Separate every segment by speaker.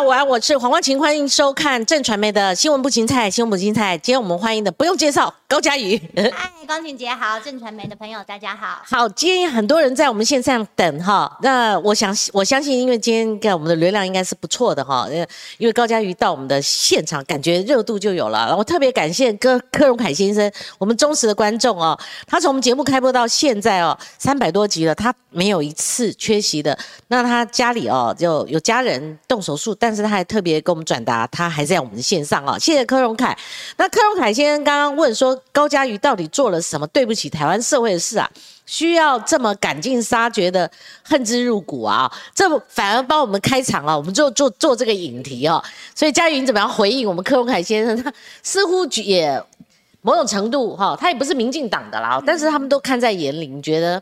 Speaker 1: 家午安，我是黄光琴，欢迎收看正传媒的新闻不芹菜，新闻不芹菜。今天我们欢迎的不用介绍，高佳瑜。
Speaker 2: 嗨，光琴姐好，正传媒的朋友大家好。
Speaker 1: 好，今天很多人在我们线上等哈，那我想我相信，因为今天看我们的流量应该是不错的哈，因为高佳瑜到我们的现场，感觉热度就有了。我特别感谢柯柯荣凯先生，我们忠实的观众哦，他从我们节目开播到现在哦，三百多集了，他没有一次缺席的。那他家里哦，就有家人动手术，但但是他还特别跟我们转达，他还在我们的线上哦。谢谢柯荣凯。那柯荣凯先生刚刚问说，高嘉瑜到底做了什么对不起台湾社会的事啊？需要这么赶尽杀绝的恨之入骨啊？这反而帮我们开场了，我们就做做这个引题哦。所以嘉瑜你怎么样回应我们柯荣凯先生？他似乎也某种程度哈，他也不是民进党的啦，但是他们都看在眼里，觉得。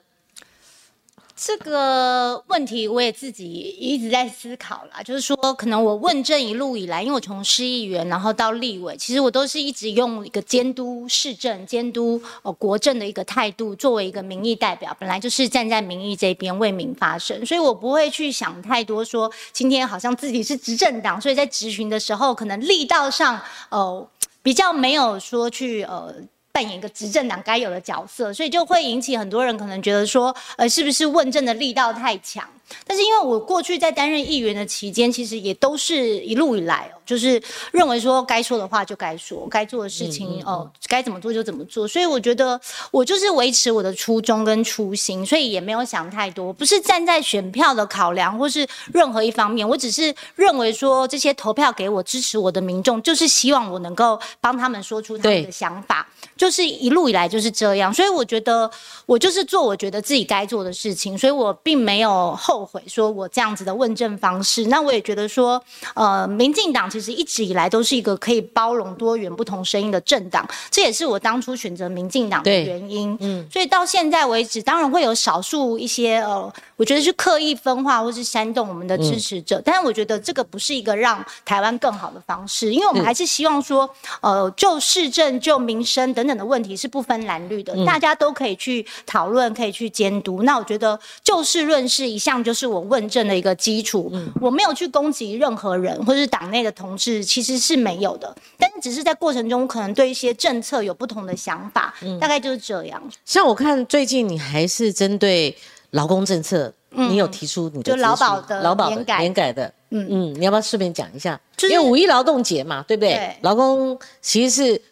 Speaker 2: 这个问题我也自己一直在思考啦，就是说，可能我问政一路以来，因为我从市议员然后到立委，其实我都是一直用一个监督市政、监督呃国政的一个态度，作为一个民意代表，本来就是站在民意这边为民发声，所以我不会去想太多，说今天好像自己是执政党，所以在质询的时候，可能力道上呃比较没有说去呃。扮演一个执政党该有的角色，所以就会引起很多人可能觉得说，呃，是不是问政的力道太强？但是因为我过去在担任议员的期间，其实也都是一路以来哦，就是认为说该说的话就该说，该做的事情哦，该怎么做就怎么做。所以我觉得我就是维持我的初衷跟初心，所以也没有想太多，不是站在选票的考量或是任何一方面，我只是认为说这些投票给我支持我的民众，就是希望我能够帮他们说出他们的想法，就是一路以来就是这样。所以我觉得我就是做我觉得自己该做的事情，所以我并没有后。悔说我这样子的问政方式，那我也觉得说，呃，民进党其实一直以来都是一个可以包容多元不同声音的政党，这也是我当初选择民进党的原因。嗯，所以到现在为止，当然会有少数一些呃，我觉得是刻意分化或是煽动我们的支持者，但是我觉得这个不是一个让台湾更好的方式，因为我们还是希望说，呃，就市政、就民生等等的问题是不分蓝绿的，大家都可以去讨论，可以去监督。那我觉得就事论事一向。就是我问政的一个基础，我没有去攻击任何人或者是党内的同志，其实是没有的。但是只是在过程中，可能对一些政策有不同的想法，大概就是这样。
Speaker 1: 像我看最近你还是针对劳工政策，你有提出你的
Speaker 2: 就劳保的
Speaker 1: 劳保年改的，嗯嗯，你要不要顺便讲一下？因为五一劳动节嘛，对不对？劳工其实是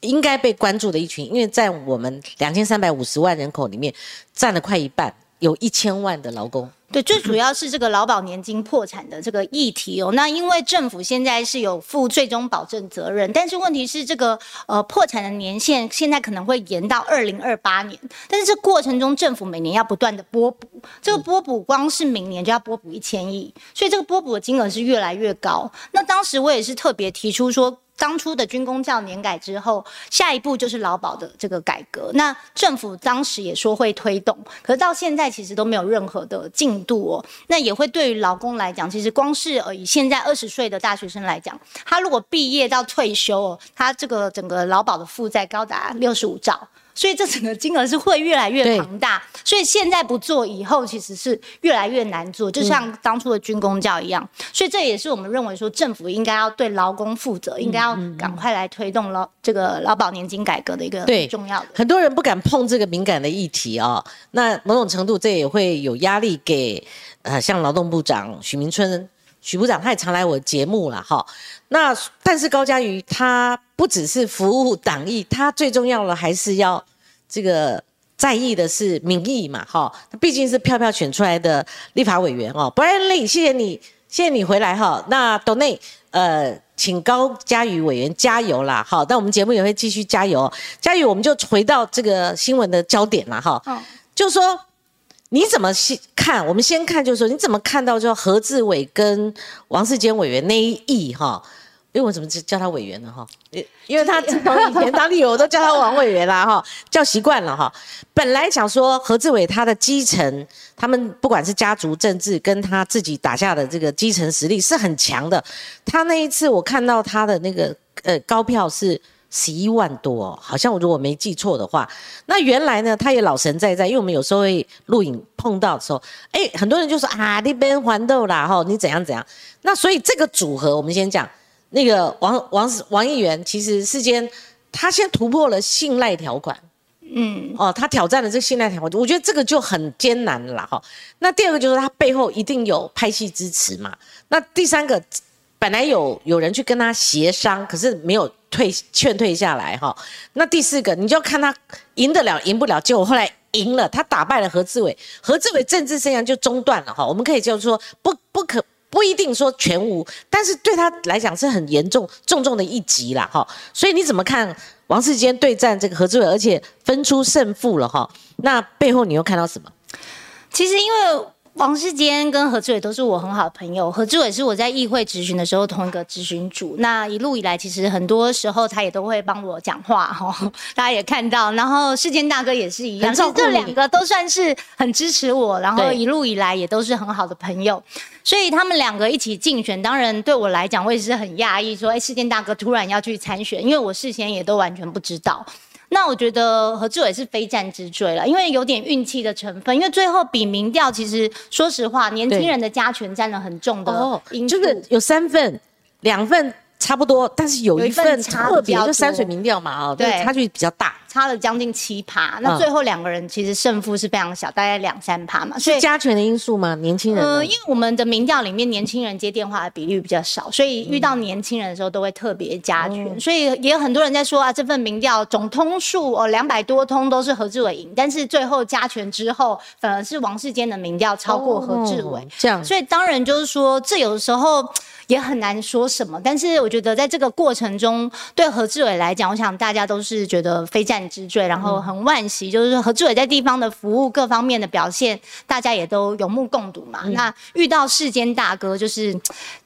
Speaker 1: 应该被关注的一群，因为在我们两千三百五十万人口里面，占了快一半。有一千万的劳工，
Speaker 2: 对，最主要是这个劳保年金破产的这个议题哦。那因为政府现在是有负最终保证责任，但是问题是这个呃破产的年限现在可能会延到二零二八年，但是这过程中政府每年要不断的拨补，这个拨补光是明年就要拨补一千亿，所以这个拨补的金额是越来越高。那当时我也是特别提出说。当初的军工教年改之后，下一步就是劳保的这个改革。那政府当时也说会推动，可是到现在其实都没有任何的进度哦。那也会对于劳工来讲，其实光是呃以现在二十岁的大学生来讲，他如果毕业到退休哦，他这个整个劳保的负债高达六十五兆。所以这整个金额是会越来越庞大，所以现在不做，以后其实是越来越难做，就像当初的军工教一样。所以这也是我们认为说，政府应该要对劳工负责，应该要赶快来推动劳这个劳保年金改革的一个重要的。
Speaker 1: 很多人不敢碰这个敏感的议题哦，那某种程度这也会有压力给呃，像劳动部长许明春许部长，他也常来我节目了哈。那但是高嘉瑜他不只是服务党意，他最重要的还是要这个在意的是民意嘛，哈，他毕竟是票票选出来的立法委员哦。Brian Lee，谢谢你，谢谢你回来哈。那 Donny，呃，请高嘉瑜委员加油啦，好，但我们节目也会继续加油。嘉瑜，我们就回到这个新闻的焦点了哈，就说你怎么先看？我们先看，就是说你怎么看到就何志伟跟王世坚委员那一役哈？因为我怎么叫他委员呢？哈，因为他从以前当立委，我都叫他王委员啦，哈，叫习惯了哈。本来想说何志伟他的基层，他们不管是家族政治，跟他自己打下的这个基层实力是很强的。他那一次我看到他的那个呃高票是十一万多，好像我如果没记错的话，那原来呢，他也老神在在，因为我们有时候会录影碰到的时候，哎，很多人就说啊，那边还豆啦，哈，你怎样怎样。那所以这个组合，我们先讲那个王王王议员，其实事先他先突破了信赖条款，嗯，哦，他挑战了这信赖条款，我觉得这个就很艰难了哈。那第二个就是他背后一定有拍戏支持嘛。那第三个。本来有有人去跟他协商，可是没有退劝退下来哈。那第四个，你就看他赢得了赢不了，结果后来赢了，他打败了何志伟，何志伟政治生涯就中断了哈。我们可以就是说不不可不一定说全无，但是对他来讲是很严重重重的一击啦哈。所以你怎么看王世坚对战这个何志伟，而且分出胜负了哈？那背后你又看到什么？
Speaker 2: 其实因为。王世坚跟何志伟都是我很好的朋友，何志伟是我在议会咨询的时候同一个咨询组。那一路以来，其实很多时候他也都会帮我讲话哈，大家也看到。然后世坚大哥也是一样，这两个都算是很支持我，然后一路以来也都是很好的朋友。所以他们两个一起竞选，当然对我来讲，我也是很讶异，说哎，世坚大哥突然要去参选，因为我事先也都完全不知道。那我觉得何志伟是非战之罪了，因为有点运气的成分。因为最后比民调，其实说实话，年轻人的加权占了很重的因素，
Speaker 1: 就是有三份、两份。差不多，但是有一份特别，就山水民调嘛，哦，对，差距比较大，
Speaker 2: 差了将近七趴。那最后两个人其实胜负是非常小，大概两三趴嘛。
Speaker 1: 是加权的因素吗？年轻人？呃，
Speaker 2: 因为我们的民调里面年轻人接电话的比率比较少，所以遇到年轻人的时候都会特别加权。所以也有很多人在说啊，这份民调总通数哦两百多通都是何志伟赢，但是最后加权之后反而是王世坚的民调超过何志伟。
Speaker 1: 这样，
Speaker 2: 所以当然就是说，这有的时候。也很难说什么，但是我觉得在这个过程中，对何志伟来讲，我想大家都是觉得非战之罪，然后很惋惜，就是何志伟在地方的服务各方面的表现，大家也都有目共睹嘛。那遇到世间大哥，就是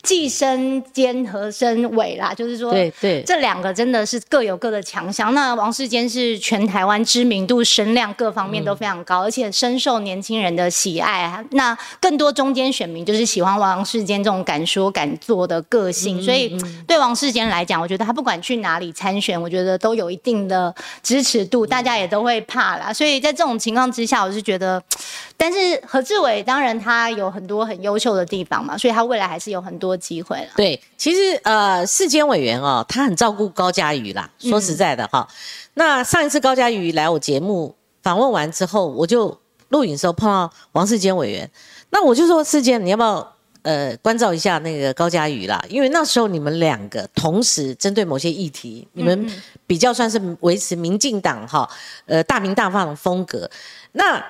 Speaker 2: 既身兼和身伟啦，就是说，
Speaker 1: 对对，
Speaker 2: 这两个真的是各有各的强项。那王世坚是全台湾知名度、声量各方面都非常高，而且深受年轻人的喜爱。那更多中间选民就是喜欢王世坚这种敢说敢。做的个性，所以对王世坚来讲，我觉得他不管去哪里参选，我觉得都有一定的支持度，大家也都会怕啦。所以在这种情况之下，我是觉得，但是何志伟当然他有很多很优秀的地方嘛，所以他未来还是有很多机会了。
Speaker 1: 对，其实呃，世坚委员哦，他很照顾高嘉瑜啦。说实在的哈，那上一次高嘉瑜来我节目访问完之后，我就录影时候碰到王世坚委员，那我就说世坚，你要不要？呃，关照一下那个高嘉宇啦，因为那时候你们两个同时针对某些议题，你们比较算是维持民进党哈，呃大明大放的风格。那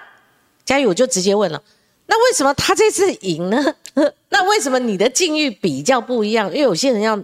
Speaker 1: 嘉宇我就直接问了，那为什么他这次赢呢？那为什么你的境遇比较不一样？因为有些人要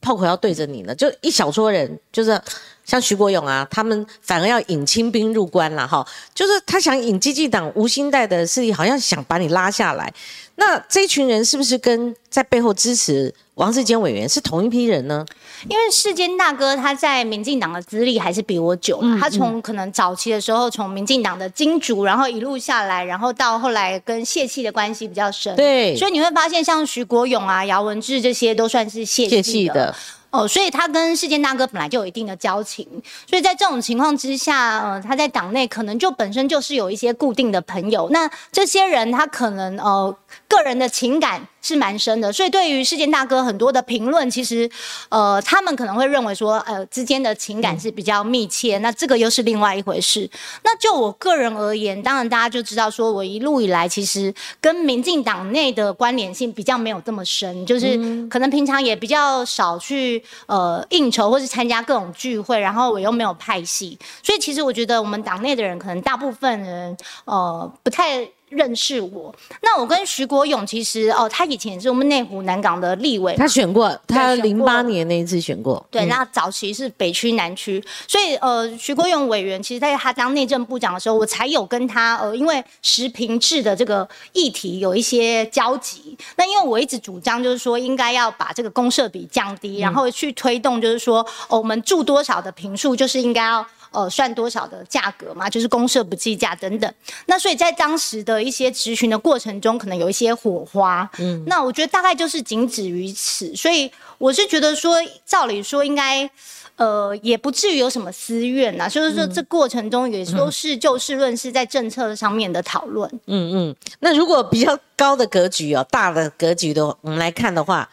Speaker 1: 炮口要对着你呢，就一小撮人，就是像徐国勇啊，他们反而要引清兵入关了哈，就是他想引基进党无心带的势力，好像想把你拉下来。那这群人是不是跟在背后支持王世坚委员是同一批人呢？
Speaker 2: 因为世坚大哥他在民进党的资历还是比我久，他从可能早期的时候从民进党的金主，然后一路下来，然后到后来跟谢气的关系比较深。
Speaker 1: 对，
Speaker 2: 所以你会发现像徐国勇啊、姚文智这些都算是谢气的。哦，所以他跟世坚大哥本来就有一定的交情，所以在这种情况之下，呃，他在党内可能就本身就是有一些固定的朋友，那这些人他可能呃个人的情感。是蛮深的，所以对于事件大哥很多的评论，其实，呃，他们可能会认为说，呃，之间的情感是比较密切，那这个又是另外一回事。那就我个人而言，当然大家就知道，说我一路以来其实跟民进党内的关联性比较没有这么深，就是可能平常也比较少去呃应酬或是参加各种聚会，然后我又没有派系，所以其实我觉得我们党内的人可能大部分人呃不太。认识我，那我跟徐国勇其实哦，他以前也是我们内湖南港的立委，
Speaker 1: 他选过，他零八年那一次选过，
Speaker 2: 对，那早期是北区南区，所以呃，徐国勇委员其实在他当内政部长的时候，我才有跟他呃，因为实平制的这个议题有一些交集。那因为我一直主张就是说，应该要把这个公社比降低，然后去推动就是说，哦，我们住多少的平数就是应该要。呃算多少的价格嘛，就是公社不计价等等。那所以在当时的一些执行的过程中，可能有一些火花。嗯，那我觉得大概就是仅止于此。所以我是觉得说，照理说应该。呃，也不至于有什么私怨呐，就是说这过程中也都是就事论事，在政策上面的讨论。
Speaker 1: 嗯嗯，那如果比较高的格局哦，大的格局的，我们来看的话，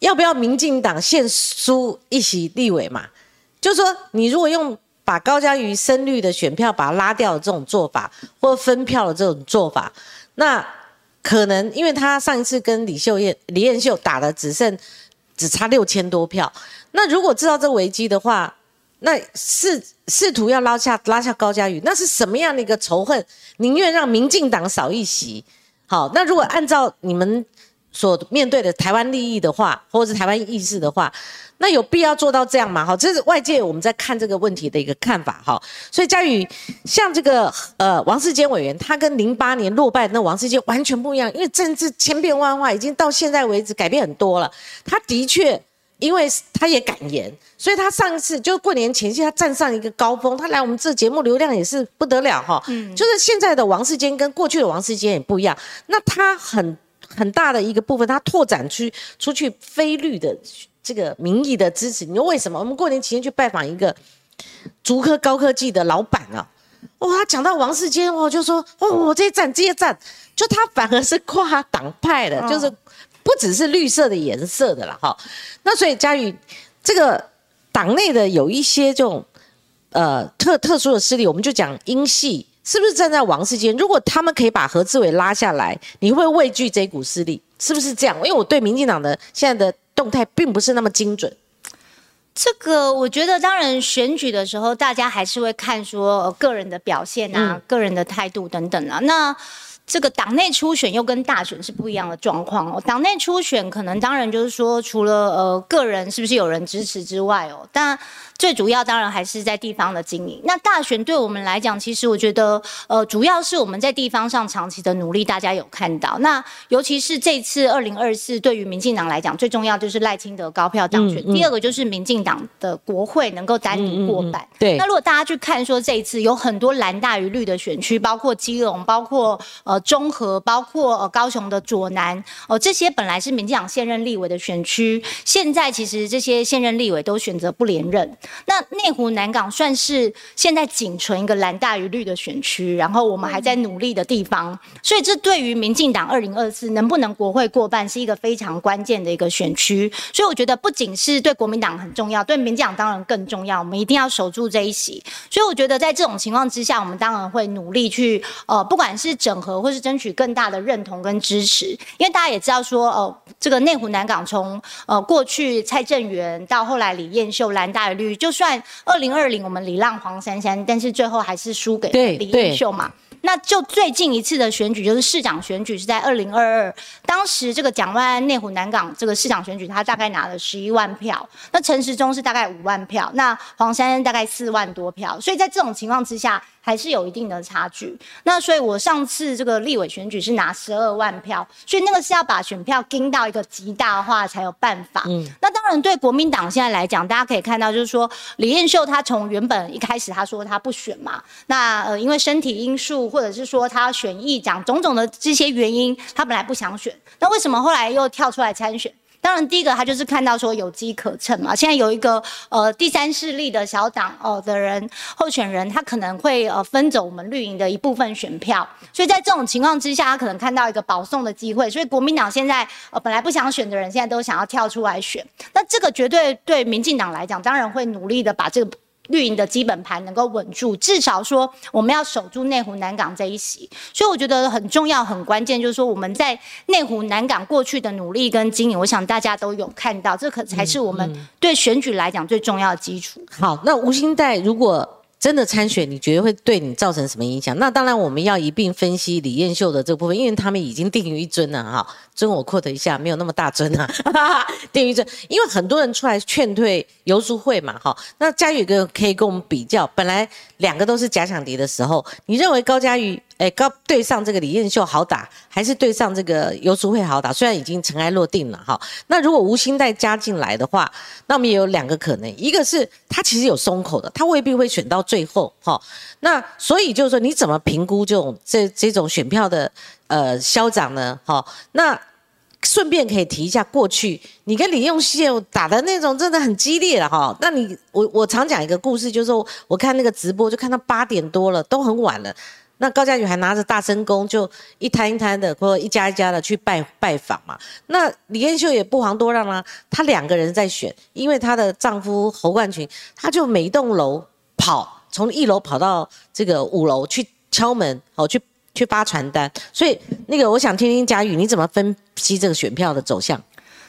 Speaker 1: 要不要民进党现输一席立委嘛？就是说，你如果用把高嘉瑜深绿的选票把它拉掉的这种做法，或分票的这种做法，那可能因为他上一次跟李秀燕、李彦秀打的只剩只差六千多票。那如果知道这危机的话，那试试图要拉下拉下高嘉瑜，那是什么样的一个仇恨？宁愿让民进党少一席。好，那如果按照你们所面对的台湾利益的话，或者是台湾意识的话，那有必要做到这样吗？哈，这是外界我们在看这个问题的一个看法。哈，所以嘉宇像这个呃王世坚委员，他跟零八年落败那王世坚完全不一样，因为政治千变万化，已经到现在为止改变很多了。他的确。因为他也敢言，所以他上一次就是过年前夕，他站上一个高峰。他来我们这节目流量也是不得了哈。嗯，就是现在的王世坚跟过去的王世坚也不一样。那他很很大的一个部分，它拓展出出去非绿的这个民意的支持。你说为什么？我们过年期间去拜访一个竹科高科技的老板啊，哇，讲到王世坚，我就说哦，我这一站这一站，就他反而是跨党派的，就是。不只是绿色的颜色的了哈，那所以佳宇，这个党内的有一些这种呃特特殊的势力，我们就讲英系，是不是站在王世坚？如果他们可以把何志伟拉下来，你会畏惧这股势力？是不是这样？因为我对民进党的现在的动态并不是那么精准。
Speaker 2: 这个我觉得，当然选举的时候，大家还是会看说个人的表现啊，个人的态度等等啊。那这个党内初选又跟大选是不一样的状况哦。党内初选可能当然就是说，除了呃个人是不是有人支持之外哦，但。最主要当然还是在地方的经营。那大选对我们来讲，其实我觉得，呃，主要是我们在地方上长期的努力，大家有看到。那尤其是这次二零二四，对于民进党来讲，最重要就是赖清德高票当选。第二个就是民进党的国会能够单独过半。
Speaker 1: 对。
Speaker 2: 那如果大家去看说这一次有很多蓝大于绿的选区，包括基隆，包括呃呃中和，包括呃高雄的左南，哦，这些本来是民进党现任立委的选区，现在其实这些现任立委都选择不连任。那内湖南港算是现在仅存一个蓝大于绿的选区，然后我们还在努力的地方，所以这对于民进党二零二四能不能国会过半是一个非常关键的一个选区，所以我觉得不仅是对国民党很重要，对民进党当然更重要，我们一定要守住这一席。所以我觉得在这种情况之下，我们当然会努力去呃，不管是整合或是争取更大的认同跟支持，因为大家也知道说，哦，这个内湖南港从呃过去蔡正元到后来李彦秀蓝大于绿。就算二零二零我们礼让黄珊珊，但是最后还是输给李彦秀嘛。那就最近一次的选举，就是市长选举，是在二零二二。当时这个蒋万安内湖南港这个市长选举，他大概拿了十一万票。那陈时中是大概五万票，那黄珊珊大概四万多票。所以在这种情况之下。还是有一定的差距。那所以，我上次这个立委选举是拿十二万票，所以那个是要把选票盯到一个极大化才有办法。嗯，那当然对国民党现在来讲，大家可以看到，就是说李彦秀他从原本一开始他说他不选嘛，那呃因为身体因素，或者是说他选议长种种的这些原因，他本来不想选，那为什么后来又跳出来参选？当然，第一个他就是看到说有机可乘嘛。现在有一个呃第三势力的小党哦的人候选人，他可能会呃分走我们绿营的一部分选票，所以在这种情况之下，他可能看到一个保送的机会。所以国民党现在呃本来不想选的人，现在都想要跳出来选。那这个绝对对民进党来讲，当然会努力的把这个。绿营的基本盘能够稳住，至少说我们要守住内湖南港这一席，所以我觉得很重要、很关键，就是说我们在内湖南港过去的努力跟经营，我想大家都有看到，这可才是我们对选举来讲最重要的基础。
Speaker 1: 好，那吴兴代如果。真的参选，你觉得会对你造成什么影响？那当然，我们要一并分析李彦秀的这部分，因为他们已经定于一尊了哈。尊我 quote 一下，没有那么大尊啊，定于尊。因为很多人出来劝退游书慧嘛，哈。那佳宇哥可以跟我们比较，本来两个都是假想敌的时候，你认为高嘉瑜哎，高对上这个李彦秀好打，还是对上这个游淑慧好打？虽然已经尘埃落定了哈。那如果吴兴代加进来的话，那我们也有两个可能，一个是他其实有松口的，他未必会选到最后哈。那所以就是说，你怎么评估这种这这种选票的呃消长呢？哈，那顺便可以提一下，过去你跟李用秀打的那种真的很激烈了哈。那你我我常讲一个故事，就是说我看那个直播，就看到八点多了，都很晚了。那高嘉宇还拿着大声公，就一摊一摊的，或一家一家的去拜拜访嘛。那李艳秀也不遑多让啊，她两个人在选，因为她的丈夫侯冠群，他就每一栋楼跑，从一楼跑到这个五楼去敲门，哦，去去发传单。所以那个，我想听听佳宇你怎么分吸这个选票的走向。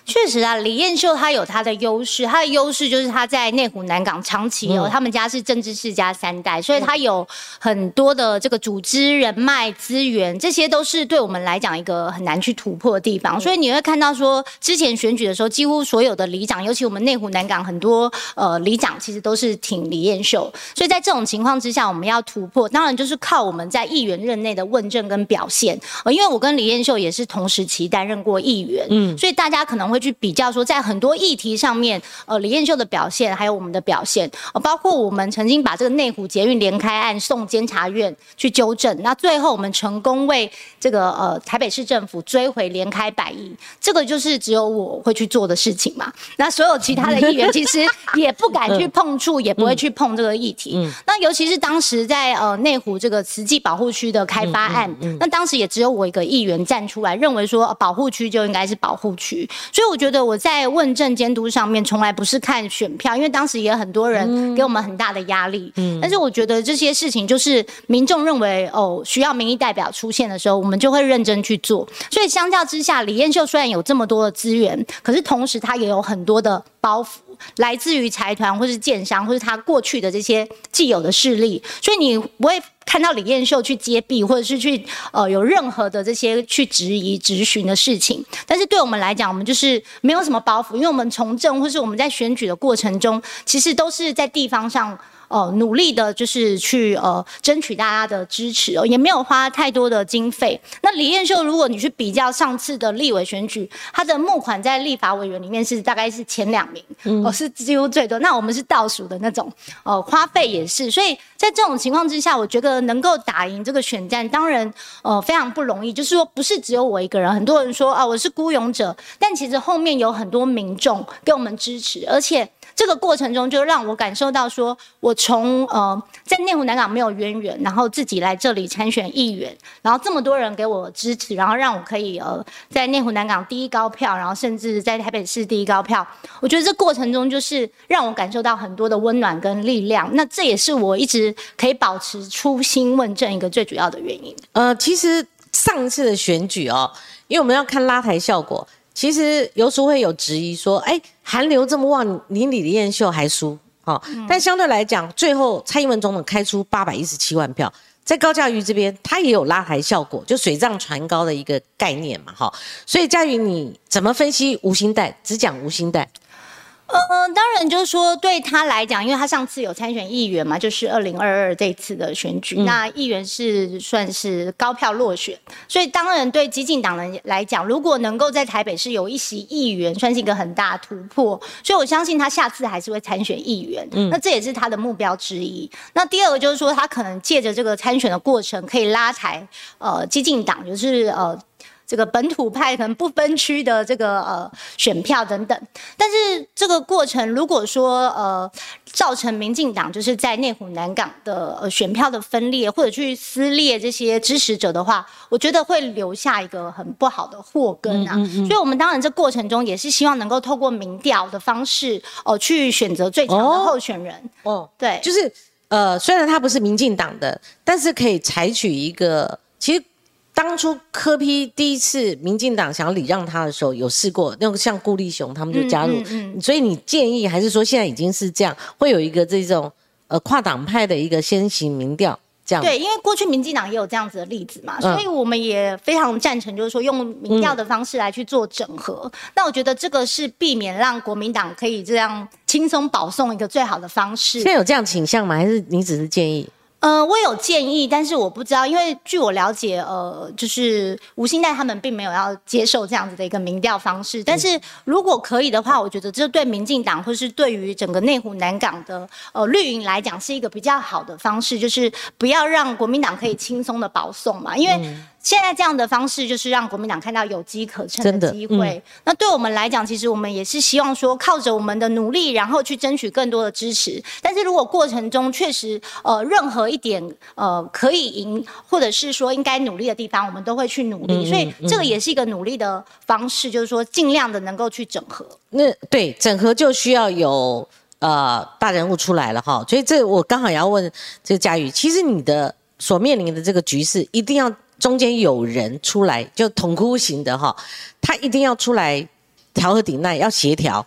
Speaker 2: 确实啊，李彦秀他有他的优势，他的优势就是他在内湖南港长期哦，他们家是政治世家三代，所以他有很多的这个组织人脉资源，这些都是对我们来讲一个很难去突破的地方。所以你会看到说，之前选举的时候，几乎所有的里长，尤其我们内湖南港很多呃里长，其实都是挺李彦秀。所以在这种情况之下，我们要突破，当然就是靠我们在议员任内的问政跟表现。呃，因为我跟李彦秀也是同时期担任过议员，嗯，所以大家可能会。会去比较说，在很多议题上面，呃，李彦秀的表现，还有我们的表现，呃，包括我们曾经把这个内湖捷运连开案送监察院去纠正，那最后我们成功为这个呃台北市政府追回连开百亿，这个就是只有我会去做的事情嘛。那所有其他的议员其实也不敢去 碰触，也不会去碰这个议题。那尤其是当时在呃内湖这个慈济保护区的开发案，那当时也只有我一个议员站出来，认为说保护区就应该是保护区，所以。我觉得我在问政监督上面从来不是看选票，因为当时也很多人给我们很大的压力。嗯，但是我觉得这些事情就是民众认为哦需要民意代表出现的时候，我们就会认真去做。所以相较之下，李彦秀虽然有这么多的资源，可是同时他也有很多的包袱，来自于财团或是建商或是他过去的这些既有的势力，所以你不会。看到李彦秀去揭弊，或者是去呃有任何的这些去质疑、质询的事情，但是对我们来讲，我们就是没有什么包袱，因为我们从政或是我们在选举的过程中，其实都是在地方上。哦，努力的就是去呃争取大家的支持哦，也没有花太多的经费。那李彦秀，如果你去比较上次的立委选举，他的募款在立法委员里面是大概是前两名，哦是几乎最多。那我们是倒数的那种，哦花费也是。所以在这种情况之下，我觉得能够打赢这个选战，当然呃非常不容易。就是说，不是只有我一个人，很多人说啊我是孤勇者，但其实后面有很多民众给我们支持，而且。这个过程中，就让我感受到，说我从呃在内湖南港没有渊源，然后自己来这里参选议员，然后这么多人给我支持，然后让我可以呃在内湖南港第一高票，然后甚至在台北市第一高票。我觉得这过程中就是让我感受到很多的温暖跟力量。那这也是我一直可以保持初心问政一个最主要的原因。
Speaker 1: 呃，其实上次的选举哦，因为我们要看拉台效果。其实有时候会有质疑说，哎，韩流这么旺，你李彦秀还输，哦，但相对来讲，最后蔡英文总统开出八百一十七万票，在高嘉瑜这边，他也有拉抬效果，就水涨船高的一个概念嘛，哈，所以嘉瑜你怎么分析无心贷？只讲吴兴代。
Speaker 2: 嗯，当然就是说对他来讲，因为他上次有参选议员嘛，就是二零二二这次的选举，那议员是算是高票落选，所以当然对激进党人来讲，如果能够在台北市有一席议员，算是一个很大突破，所以我相信他下次还是会参选议员，那这也是他的目标之一。那第二个就是说，他可能借着这个参选的过程，可以拉抬呃激进党，就是呃。这个本土派可能不分区的这个呃选票等等，但是这个过程如果说呃造成民进党就是在内湖南港的呃选票的分裂或者去撕裂这些支持者的话，我觉得会留下一个很不好的祸根啊。所以，我们当然这过程中也是希望能够透过民调的方式哦去选择最强的候选人。哦，对，
Speaker 1: 就是呃虽然他不是民进党的，但是可以采取一个其实。当初柯批第一次民进党想要礼让他的时候，有试过那个像顾立雄他们就加入，所以你建议还是说现在已经是这样，会有一个这种呃跨党派的一个先行民调这样。
Speaker 2: 对，因为过去民进党也有这样子的例子嘛，所以我们也非常赞成，就是说用民调的方式来去做整合。那我觉得这个是避免让国民党可以这样轻松保送一个最好的方式。
Speaker 1: 现在有这样倾向吗？还是你只是建议？
Speaker 2: 呃，我有建议，但是我不知道，因为据我了解，呃，就是吴兴代他们并没有要接受这样子的一个民调方式。但是如果可以的话，我觉得这对民进党或是对于整个内湖南港的呃绿营来讲，是一个比较好的方式，就是不要让国民党可以轻松的保送嘛，因为。现在这样的方式，就是让国民党看到有机可乘的机会。那对我们来讲，其实我们也是希望说，靠着我们的努力，然后去争取更多的支持。但是如果过程中确实呃任何一点呃可以赢，或者是说应该努力的地方，我们都会去努力。所以这个也是一个努力的方式，就是说尽量的能够去整合。
Speaker 1: 那对整合就需要有呃大人物出来了哈。所以这我刚好也要问这个佳宇，其实你的所面临的这个局势一定要。中间有人出来，就统哭型的哈，他一定要出来调和顶赖，要协调。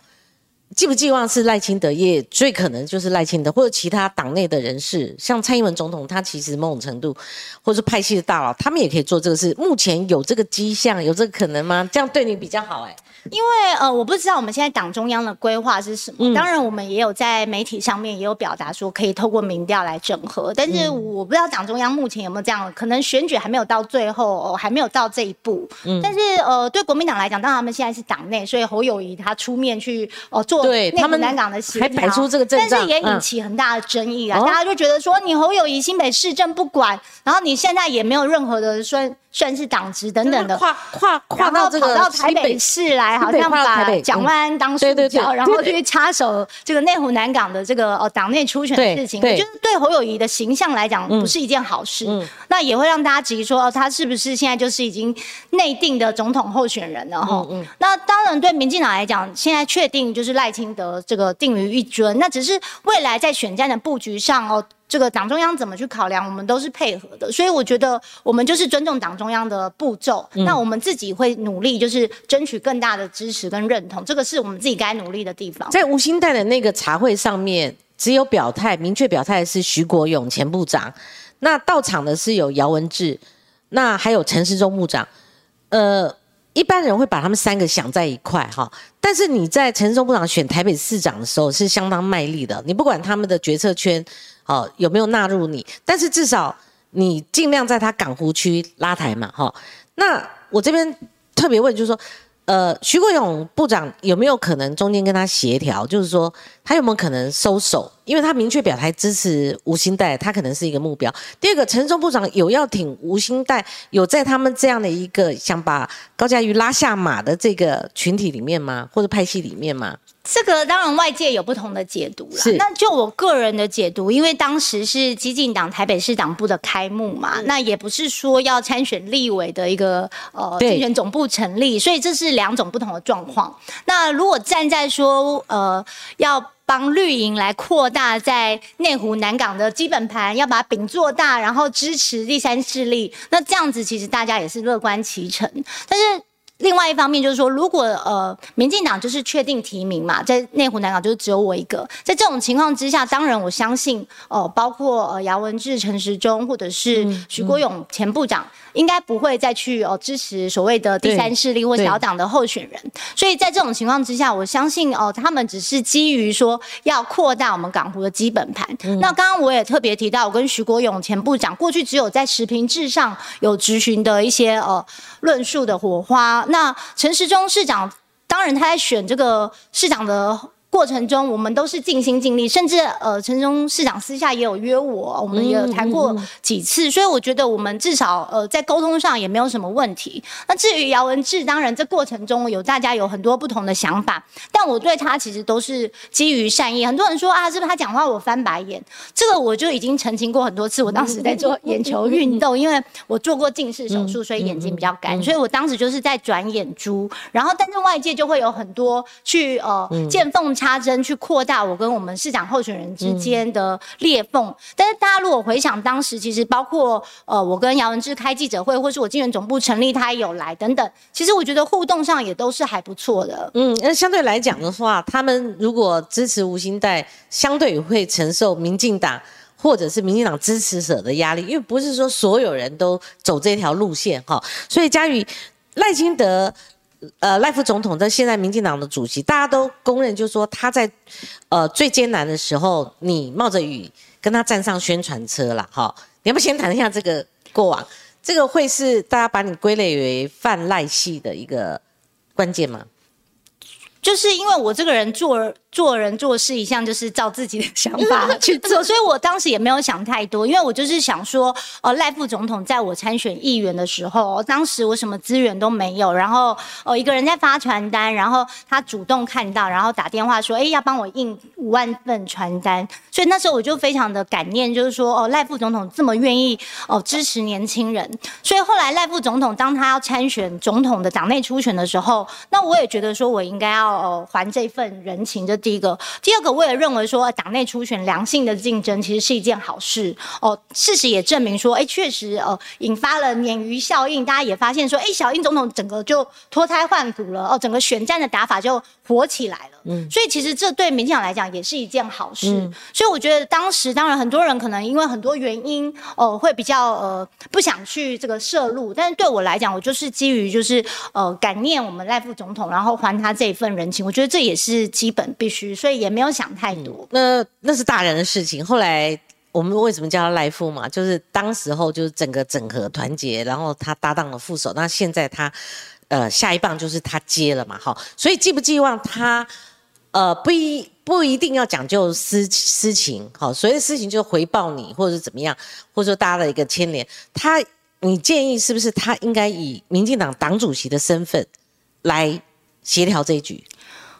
Speaker 1: 寄不寄望是赖清德，也最可能就是赖清德或者其他党内的人士，像蔡英文总统，他其实某种程度，或是派系的大佬，他们也可以做这个事。目前有这个迹象，有这个可能吗？这样对你比较好哎。
Speaker 2: 因为呃，我不知道我们现在党中央的规划是什么。当然，我们也有在媒体上面也有表达说，可以透过民调来整合。但是我不知道党中央目前有没有这样，可能选举还没有到最后，哦还没有到这一步。嗯。但是呃，对国民党来讲，当然他们现在是党内，所以侯友谊他出面去呃做内湖南港的协调，
Speaker 1: 还摆出这个阵
Speaker 2: 但是也引起很大的争议啊！大家就觉得说，你侯友谊新北市政不管，然后你现在也没有任何的算。算是党职等等的，
Speaker 1: 跨跨跨到这个
Speaker 2: 跑到台北市来，好像把蒋万安当塑胶，然后去插手这个内湖南港的这个呃党内初选的事情，就是对侯友谊的形象来讲不是一件好事。那也会让大家质疑说，哦，他是不是现在就是已经内定的总统候选人了？哈，那当然对民进党来讲，现在确定就是赖清德这个定于一尊，那只是未来在选战的布局上哦。这个党中央怎么去考量，我们都是配合的，所以我觉得我们就是尊重党中央的步骤。那我们自己会努力，就是争取更大的支持跟认同，这个是我们自己该努力的地方。
Speaker 1: 在吴兴代的那个茶会上面，只有表态明确表态是徐国勇前部长，那到场的是有姚文智，那还有陈时中部长，呃。一般人会把他们三个想在一块哈，但是你在陈松部长选台北市长的时候是相当卖力的，你不管他们的决策圈哦有没有纳入你，但是至少你尽量在他港湖区拉台嘛哈。那我这边特别问就是说。呃，徐国勇部长有没有可能中间跟他协调？就是说，他有没有可能收手？因为他明确表态支持吴兴代，他可能是一个目标。第二个，陈忠部长有要挺吴兴代，有在他们这样的一个想把高嘉瑜拉下马的这个群体里面吗？或者派系里面吗？
Speaker 2: 这个当然外界有不同的解读了。那就我个人的解读，因为当时是激进党台北市党部的开幕嘛，那也不是说要参选立委的一个呃竞选总部成立，所以这是两种不同的状况。那如果站在说呃要帮绿营来扩大在内湖南港的基本盘，要把饼做大，然后支持第三势力，那这样子其实大家也是乐观其成，但是。另外一方面就是说，如果呃，民进党就是确定提名嘛，在内湖南港就是只有我一个，在这种情况之下，当然我相信，哦，包括呃姚文智、陈时中或者是徐国勇前部长。应该不会再去哦支持所谓的第三势力或小党的候选人，所以在这种情况之下，我相信哦，他们只是基于说要扩大我们港湖的基本盘。那刚刚我也特别提到，我跟徐国勇前部长过去只有在持平制上有执行的一些呃论述的火花。那陈时中市长，当然他在选这个市长的。过程中，我们都是尽心尽力，甚至呃，陈忠市长私下也有约我，我们也有谈过几次，所以我觉得我们至少呃在沟通上也没有什么问题。那至于姚文志，当然这过程中有大家有很多不同的想法，但我对他其实都是基于善意。很多人说啊，是不是他讲话我翻白眼？这个我就已经澄清过很多次。我当时在做眼球运动，因为我做过近视手术，所以眼睛比较干，所以我当时就是在转眼珠。然后，但是外界就会有很多去呃见缝。插针去扩大我跟我们市长候选人之间的裂缝，但是大家如果回想当时，其实包括呃我跟姚文智开记者会，或是我金源总部成立，他也有来等等，其实我觉得互动上也都是还不错的。
Speaker 1: 嗯，那相对来讲的话，他们如果支持吴兴代，相对会承受民进党或者是民进党支持者的压力，因为不是说所有人都走这条路线哈。所以嘉宇赖清德。呃，赖副总统在现在民进党的主席，大家都公认，就是说他在呃最艰难的时候，你冒着雨跟他站上宣传车了哈。你要不先谈一下这个过往？这个会是大家把你归类为泛赖系的一个关键吗？
Speaker 2: 就是因为我这个人做做人做事一向就是照自己的想法 去做，所以我当时也没有想太多，因为我就是想说，呃，赖副总统在我参选议员的时候，当时我什么资源都没有，然后哦一个人在发传单，然后他主动看到，然后打电话说，哎，要帮我印五万份传单，所以那时候我就非常的感念，就是说，哦，赖副总统这么愿意哦支持年轻人，所以后来赖副总统当他要参选总统的党内初选的时候，那我也觉得说我应该要呃还这份人情，这第一个。第二个，我也认为说党内初选良性的竞争其实是一件好事哦。事实也证明说，哎，确实呃引发了鲶鱼效应，大家也发现说，哎，小英总统整个就脱胎换骨了哦，整个选战的打法就火起来了。嗯，所以其实这对民进党来讲也是一件好事。所以我觉得当时当然很多人可能因为很多原因哦会比较呃不想去这个涉入，但是对我来讲，我就是基于就是呃感念我们赖副总统，然后还他这一份人情，我觉得这也是基本必须，所以也没有想太多。
Speaker 1: 那那是大人的事情。后来我们为什么叫他赖副嘛？就是当时候就是整个整合团结，然后他搭档了副手，那现在他呃下一棒就是他接了嘛，哈。所以寄不寄望他？呃，不一不一定要讲究私私情，好，所谓的私情就是回报你，或者是怎么样，或者说大家的一个牵连。他，你建议是不是他应该以民进党党主席的身份来协调这一局？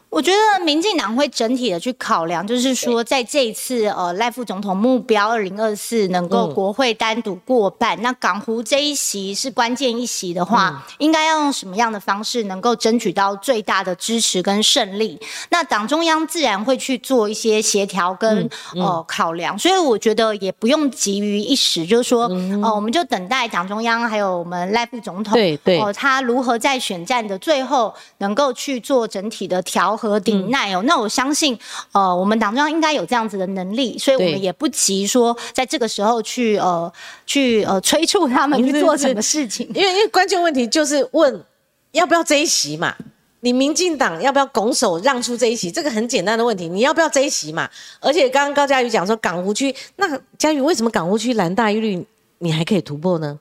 Speaker 2: 我觉得民进党会整体的去考量，就是说在这一次呃赖副总统目标二零二四能够国会单独过半，那港湖这一席是关键一席的话，应该要用什么样的方式能够争取到最大的支持跟胜利？那党中央自然会去做一些协调跟呃考量，所以我觉得也不用急于一时，就是说呃我们就等待党中央还有我们赖副总统
Speaker 1: 对对。
Speaker 2: 哦他如何在选战的最后能够去做整体的调。和顶耐哦，那我相信，呃，我们党中央应该有这样子的能力，所以我们也不急说在这个时候去呃去呃催促他们去做什么事情，
Speaker 1: 因为因为关键问题就是问要不要这一席嘛？你民进党要不要拱手让出这一席？这个很简单的问题，你要不要这一席嘛？而且刚刚高嘉瑜讲说港湖区，那嘉瑜为什么港湖区蓝大于绿你还可以突破呢？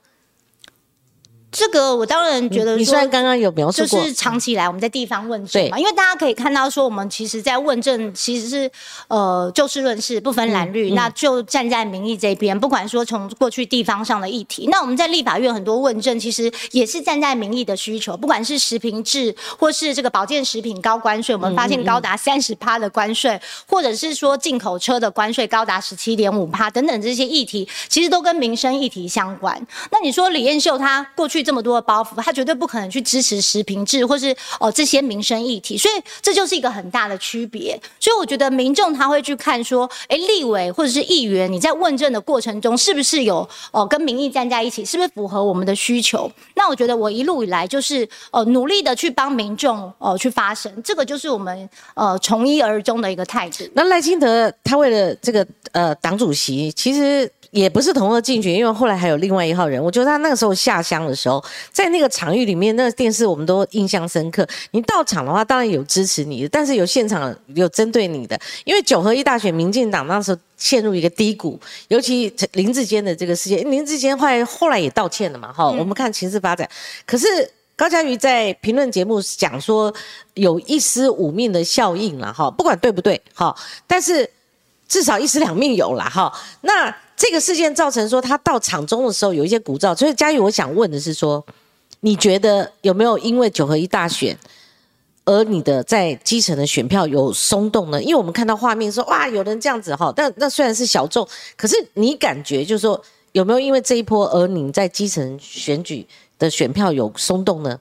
Speaker 2: 这个我当然觉得，
Speaker 1: 你虽然刚刚有描述
Speaker 2: 过，就是长期以来我们在地方问政嘛，因为大家可以看到说，我们其实在问政其实是呃就事论事，不分蓝绿，那就站在民意这边。不管说从过去地方上的议题，那我们在立法院很多问政，其实也是站在民意的需求。不管是食品制，或是这个保健食品高关税，我们发现高达三十趴的关税，或者是说进口车的关税高达十七点五趴等等这些议题，其实都跟民生议题相关。那你说李彦秀他过去。这么多的包袱，他绝对不可能去支持食品制或是哦这些民生议题，所以这就是一个很大的区别。所以我觉得民众他会去看说，哎，立委或者是议员，你在问政的过程中是不是有哦跟民意站在一起，是不是符合我们的需求？那我觉得我一路以来就是呃努力的去帮民众哦去发声，这个就是我们呃从一而终的一个态度。
Speaker 1: 那赖清德他为了这个呃党主席，其实。也不是同个竞选，因为后来还有另外一号人。我觉得他那个时候下乡的时候，在那个场域里面，那个电视我们都印象深刻。你到场的话，当然有支持你的，但是有现场有针对你的。因为九合一大选，民进党那时候陷入一个低谷，尤其林志坚的这个事件，林志坚后来后来也道歉了嘛，哈。我们看情势发展，可是高嘉瑜在评论节目讲说，有一丝五命的效应了，哈，不管对不对，哈，但是至少一尸两命有了，哈，那。这个事件造成说他到场中的时候有一些鼓噪，所以嘉玉，我想问的是说，你觉得有没有因为九合一大选而你的在基层的选票有松动呢？因为我们看到画面说哇，有人这样子哈，但那虽然是小众，可是你感觉就是说有没有因为这一波而你在基层选举的选票有松动呢？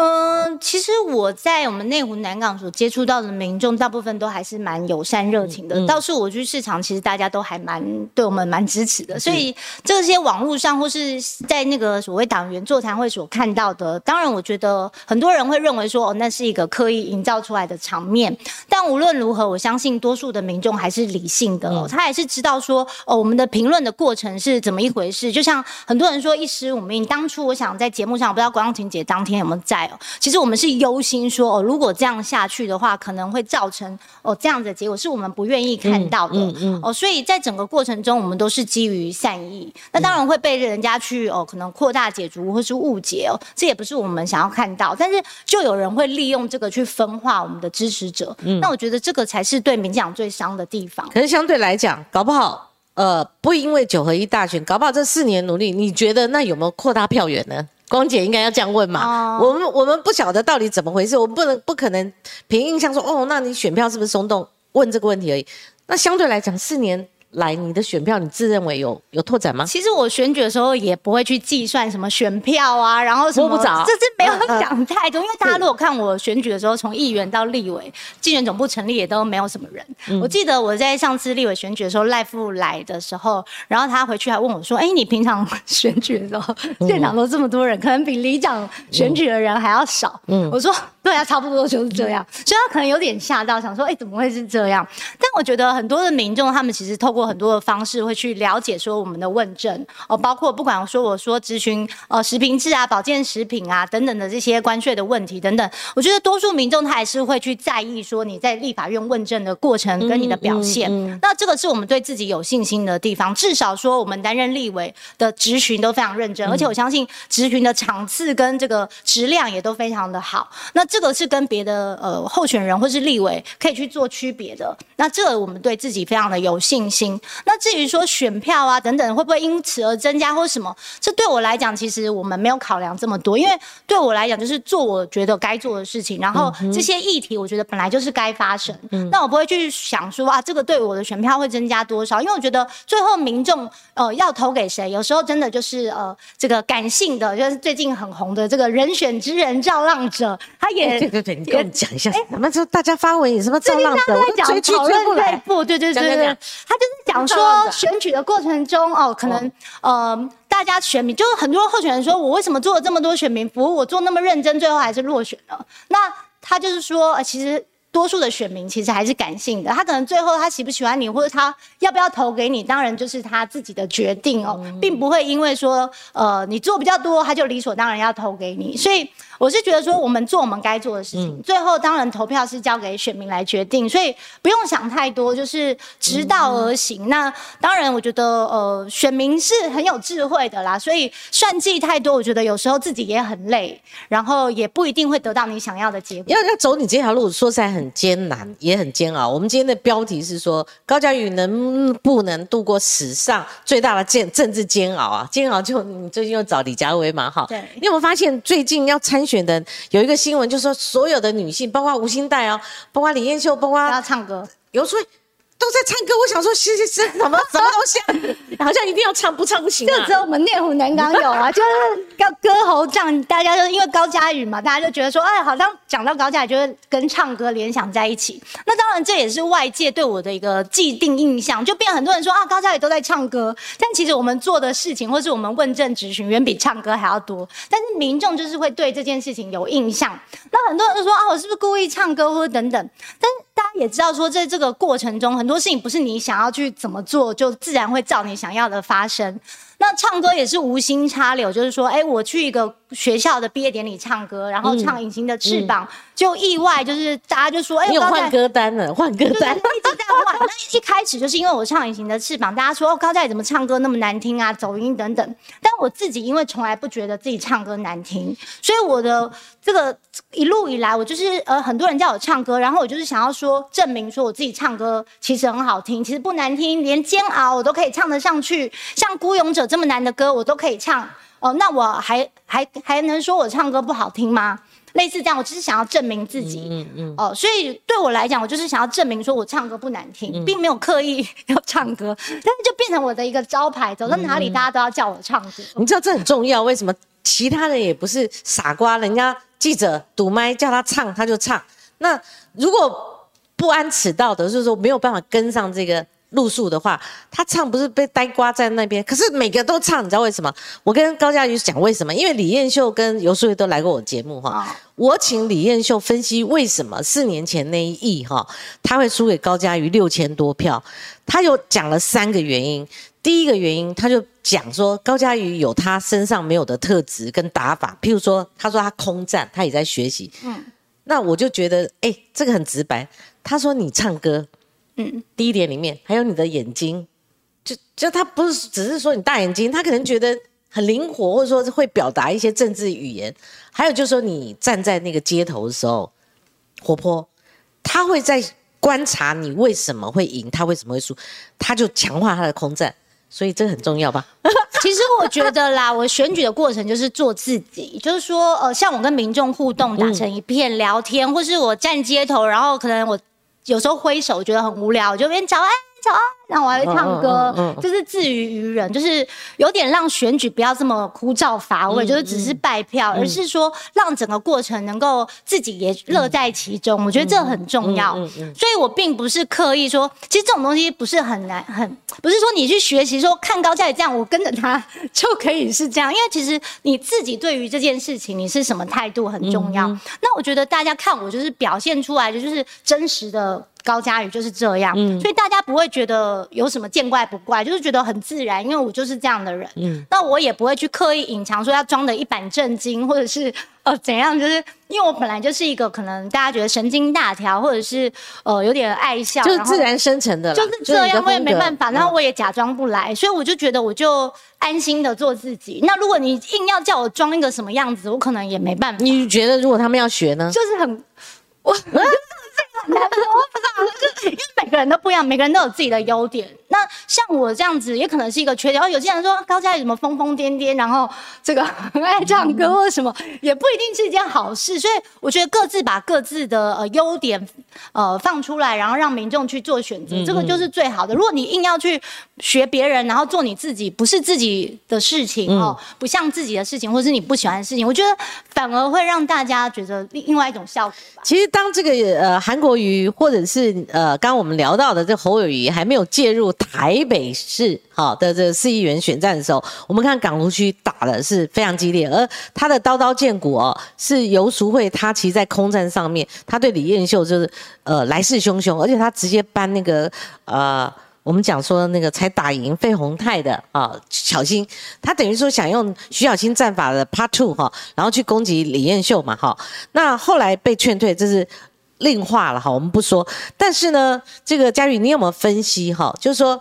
Speaker 2: 嗯，其实我在我们内湖南港所接触到的民众，大部分都还是蛮友善热情的。倒是我去市场，其实大家都还蛮对我们蛮支持的。所以这些网络上或是在那个所谓党员座谈会所看到的，当然我觉得很多人会认为说，哦，那是一个刻意营造出来的场面。但无论如何，我相信多数的民众还是理性的，他还是知道说，哦，我们的评论的过程是怎么一回事。就像很多人说一时五命，当初我想在节目上，我不知道关光婷姐当天有没有在。哦，其实我们是忧心说哦，如果这样下去的话，可能会造成哦这样子的结果，是我们不愿意看到的。嗯嗯。哦，所以在整个过程中，我们都是基于善意，那当然会被人家去哦可能扩大解读或是误解哦，这也不是我们想要看到。但是就有人会利用这个去分化我们的支持者。嗯。那我觉得这个才是对民进党最伤的地方。
Speaker 1: 可是相对来讲，搞不好。呃，不因为九合一大选，搞不好这四年努力，你觉得那有没有扩大票源呢？光姐应该要这样问嘛。我们我们不晓得到底怎么回事，我们不能不可能凭印象说，哦，那你选票是不是松动？问这个问题而已。那相对来讲，四年。来，你的选票你自认为有有拓展吗？
Speaker 2: 其实我选举的时候也不会去计算什么选票啊，然后什么，这是没有想太多。因为大家如果看我选举的时候，从议员到立委，竞选总部成立也都没有什么人。我记得我在上次立委选举的时候，赖富来的时候，然后他回去还问我说：“哎，你平常选举的时候，现场都这么多人，可能比里长选举的人还要少。”嗯，我说。对啊，差不多就是这样，所以他可能有点吓到，想说，哎，怎么会是这样？但我觉得很多的民众，他们其实透过很多的方式会去了解说我们的问政哦，包括不管说我说咨询呃食品制啊、保健食品啊等等的这些关税的问题等等，我觉得多数民众他还是会去在意说你在立法院问政的过程跟你的表现。那这个是我们对自己有信心的地方，至少说我们担任立委的质询都非常认真，而且我相信质询的场次跟这个质量也都非常的好。那这这个是跟别的呃候选人或是立委可以去做区别的，那这个我们对自己非常的有信心。那至于说选票啊等等会不会因此而增加或什么，这对我来讲其实我们没有考量这么多，因为对我来讲就是做我觉得该做的事情，然后这些议题我觉得本来就是该发生，那我不会去想说啊这个对我的选票会增加多少，因为我觉得最后民众呃要投给谁，有时候真的就是呃这个感性的，就是最近很红的这个人选之人造浪者，他也。
Speaker 1: 对对对，你跟我们讲一下，什么？就大家发文有什么造浪的？
Speaker 2: 我追去追不来。不，对对对对对，他就是讲说选举的过程中哦，可能呃，大家选民就是很多候选人说，我为什么做了这么多选民服务，我做那么认真，最后还是落选了？那他就是说，呃，其实。多数的选民其实还是感性的，他可能最后他喜不喜欢你，或者他要不要投给你，当然就是他自己的决定哦，并不会因为说呃你做比较多，他就理所当然要投给你。所以我是觉得说，我们做我们该做的事情，最后当然投票是交给选民来决定，所以不用想太多，就是直道而行。那当然，我觉得呃选民是很有智慧的啦，所以算计太多，我觉得有时候自己也很累，然后也不一定会得到你想要的结果。
Speaker 1: 要要走你这条路，说实在很。艰难也很煎熬。我们今天的标题是说高嘉瑜能不能度过史上最大的政政治煎熬啊？煎熬就你最近又找李佳薇嘛？哈，
Speaker 2: 对。
Speaker 1: 你有没有发现最近要参选的有一个新闻，就是说所有的女性，包括吴欣黛哦，包括李艳秀，包括
Speaker 2: 要唱歌，
Speaker 1: 有所以。都在唱歌，我想说，是是是什么什么东西？好像一定要唱，不唱不行。
Speaker 2: 就只有我们内湖南港有啊，就是歌歌喉唱，大家就因为高佳宇嘛，大家就觉得说，哎，好像讲到高佳宇，就会跟唱歌联想在一起。那当然，这也是外界对我的一个既定印象，就变很多人说啊，高佳宇都在唱歌，但其实我们做的事情，或是我们问政咨询，远比唱歌还要多。但是民众就是会对这件事情有印象。那很多人就说啊，我是不是故意唱歌，或者等等？但大家也知道说，在这个过程中，很多事情不是你想要去怎么做，就自然会照你想要的发生。那唱歌也是无心插柳，就是说，哎，我去一个学校的毕业典礼唱歌，然后唱《隐形的翅膀》，就意外就是大家就说，哎，
Speaker 1: 有换歌单了，换歌单，
Speaker 2: 一直在换。那一开始就是因为我唱《隐形的翅膀》，大家说，哦，高嘉怎么唱歌那么难听啊，走音等等。但我自己因为从来不觉得自己唱歌难听，所以我的这个一路以来，我就是呃，很多人叫我唱歌，然后我就是想要说证明说我自己唱歌其实很好听，其实不难听，连煎熬我都可以唱得上去，像《孤勇者》。这么难的歌我都可以唱哦，那我还还还能说我唱歌不好听吗？类似这样，我只是想要证明自己，嗯嗯哦，所以对我来讲，我就是想要证明说我唱歌不难听，并没有刻意要唱歌，但是就变成我的一个招牌，走到哪里大家都要叫我唱歌。
Speaker 1: 你知道这很重要，为什么？其他人也不是傻瓜，人家记者堵麦叫他唱他就唱，那如果不安此道德，就是说没有办法跟上这个。路数的话，他唱不是被呆瓜在那边，可是每个都唱，你知道为什么？我跟高嘉瑜讲为什么？因为李艳秀跟游淑慧都来过我节目哈，我请李艳秀分析为什么四年前那一役哈，他会输给高嘉瑜六千多票，他有讲了三个原因。第一个原因，他就。讲说高嘉瑜有他身上没有的特质跟打法，譬如说他说他空战，他也在学习。嗯，那我就觉得，哎，这个很直白。他说你唱歌，嗯，第一点里面还有你的眼睛，就就他不是只是说你大眼睛，他可能觉得很灵活，或者说会表达一些政治语言。还有就是说你站在那个街头的时候活泼，他会在观察你为什么会赢，他为什么会输，他就强化他的空战。所以这个很重要吧？
Speaker 2: 其实我觉得啦，我选举的过程就是做自己，就是说，呃，像我跟民众互动，打成一片聊天，或是我站街头，然后可能我有时候挥手，觉得很无聊，我就边早安早安。然后我还会唱歌，就是自娱于人，就是有点让选举不要这么枯燥乏味，就是只是拜票，而是说让整个过程能够自己也乐在其中。我觉得这很重要，所以我并不是刻意说，其实这种东西不是很难，很不是说你去学习说看高价这样，我跟着他就可以是这样，因为其实你自己对于这件事情你是什么态度很重要。那我觉得大家看我就是表现出来的就是真实的高佳宇就是这样，所以大家不会觉得。有什么见怪不怪，就是觉得很自然，因为我就是这样的人。嗯，那我也不会去刻意隐藏，说要装的一板正经，或者是呃怎样，就是因为我本来就是一个可能大家觉得神经大条，或者是呃有点爱笑，
Speaker 1: 就是自然生成的，
Speaker 2: 就是这样，我也没办法，然后我也假装不来，所以我就觉得我就安心的做自己。那如果你硬要叫我装一个什么样子，我可能也没办法。
Speaker 1: 你觉得如果他们要学呢？
Speaker 2: 就是很我。我不知道，就是因为每个人都不一样，每个人都有自己的优点。那像我这样子，也可能是一个缺点。哦，有些人说高嘉宇怎么疯疯癫癫，然后这个很爱唱歌或什么，也不一定是一件好事。所以我觉得各自把各自的呃优点呃放出来，然后让民众去做选择，这个就是最好的。如果你硬要去学别人，然后做你自己不是自己的事情哦，不像自己的事情，或是你不喜欢的事情，我觉得反而会让大家觉得另另外一种效果。
Speaker 1: 其实当这个呃韩国。于或者是呃，刚刚我们聊到的这侯友谊还没有介入台北市好的这四亿元选战的时候，我们看港湖区打的是非常激烈，而他的刀刀见骨哦，是游淑慧，他其实在空战上面，他对李彦秀就是呃来势汹汹，而且他直接搬那个呃，我们讲说那个才打赢费宏泰的啊，小心他等于说想用徐小清战法的 Part Two 哈，然后去攻击李彦秀嘛哈，那后来被劝退，这是。另话了哈，我们不说。但是呢，这个嘉宇，你有没有分析哈？就是说，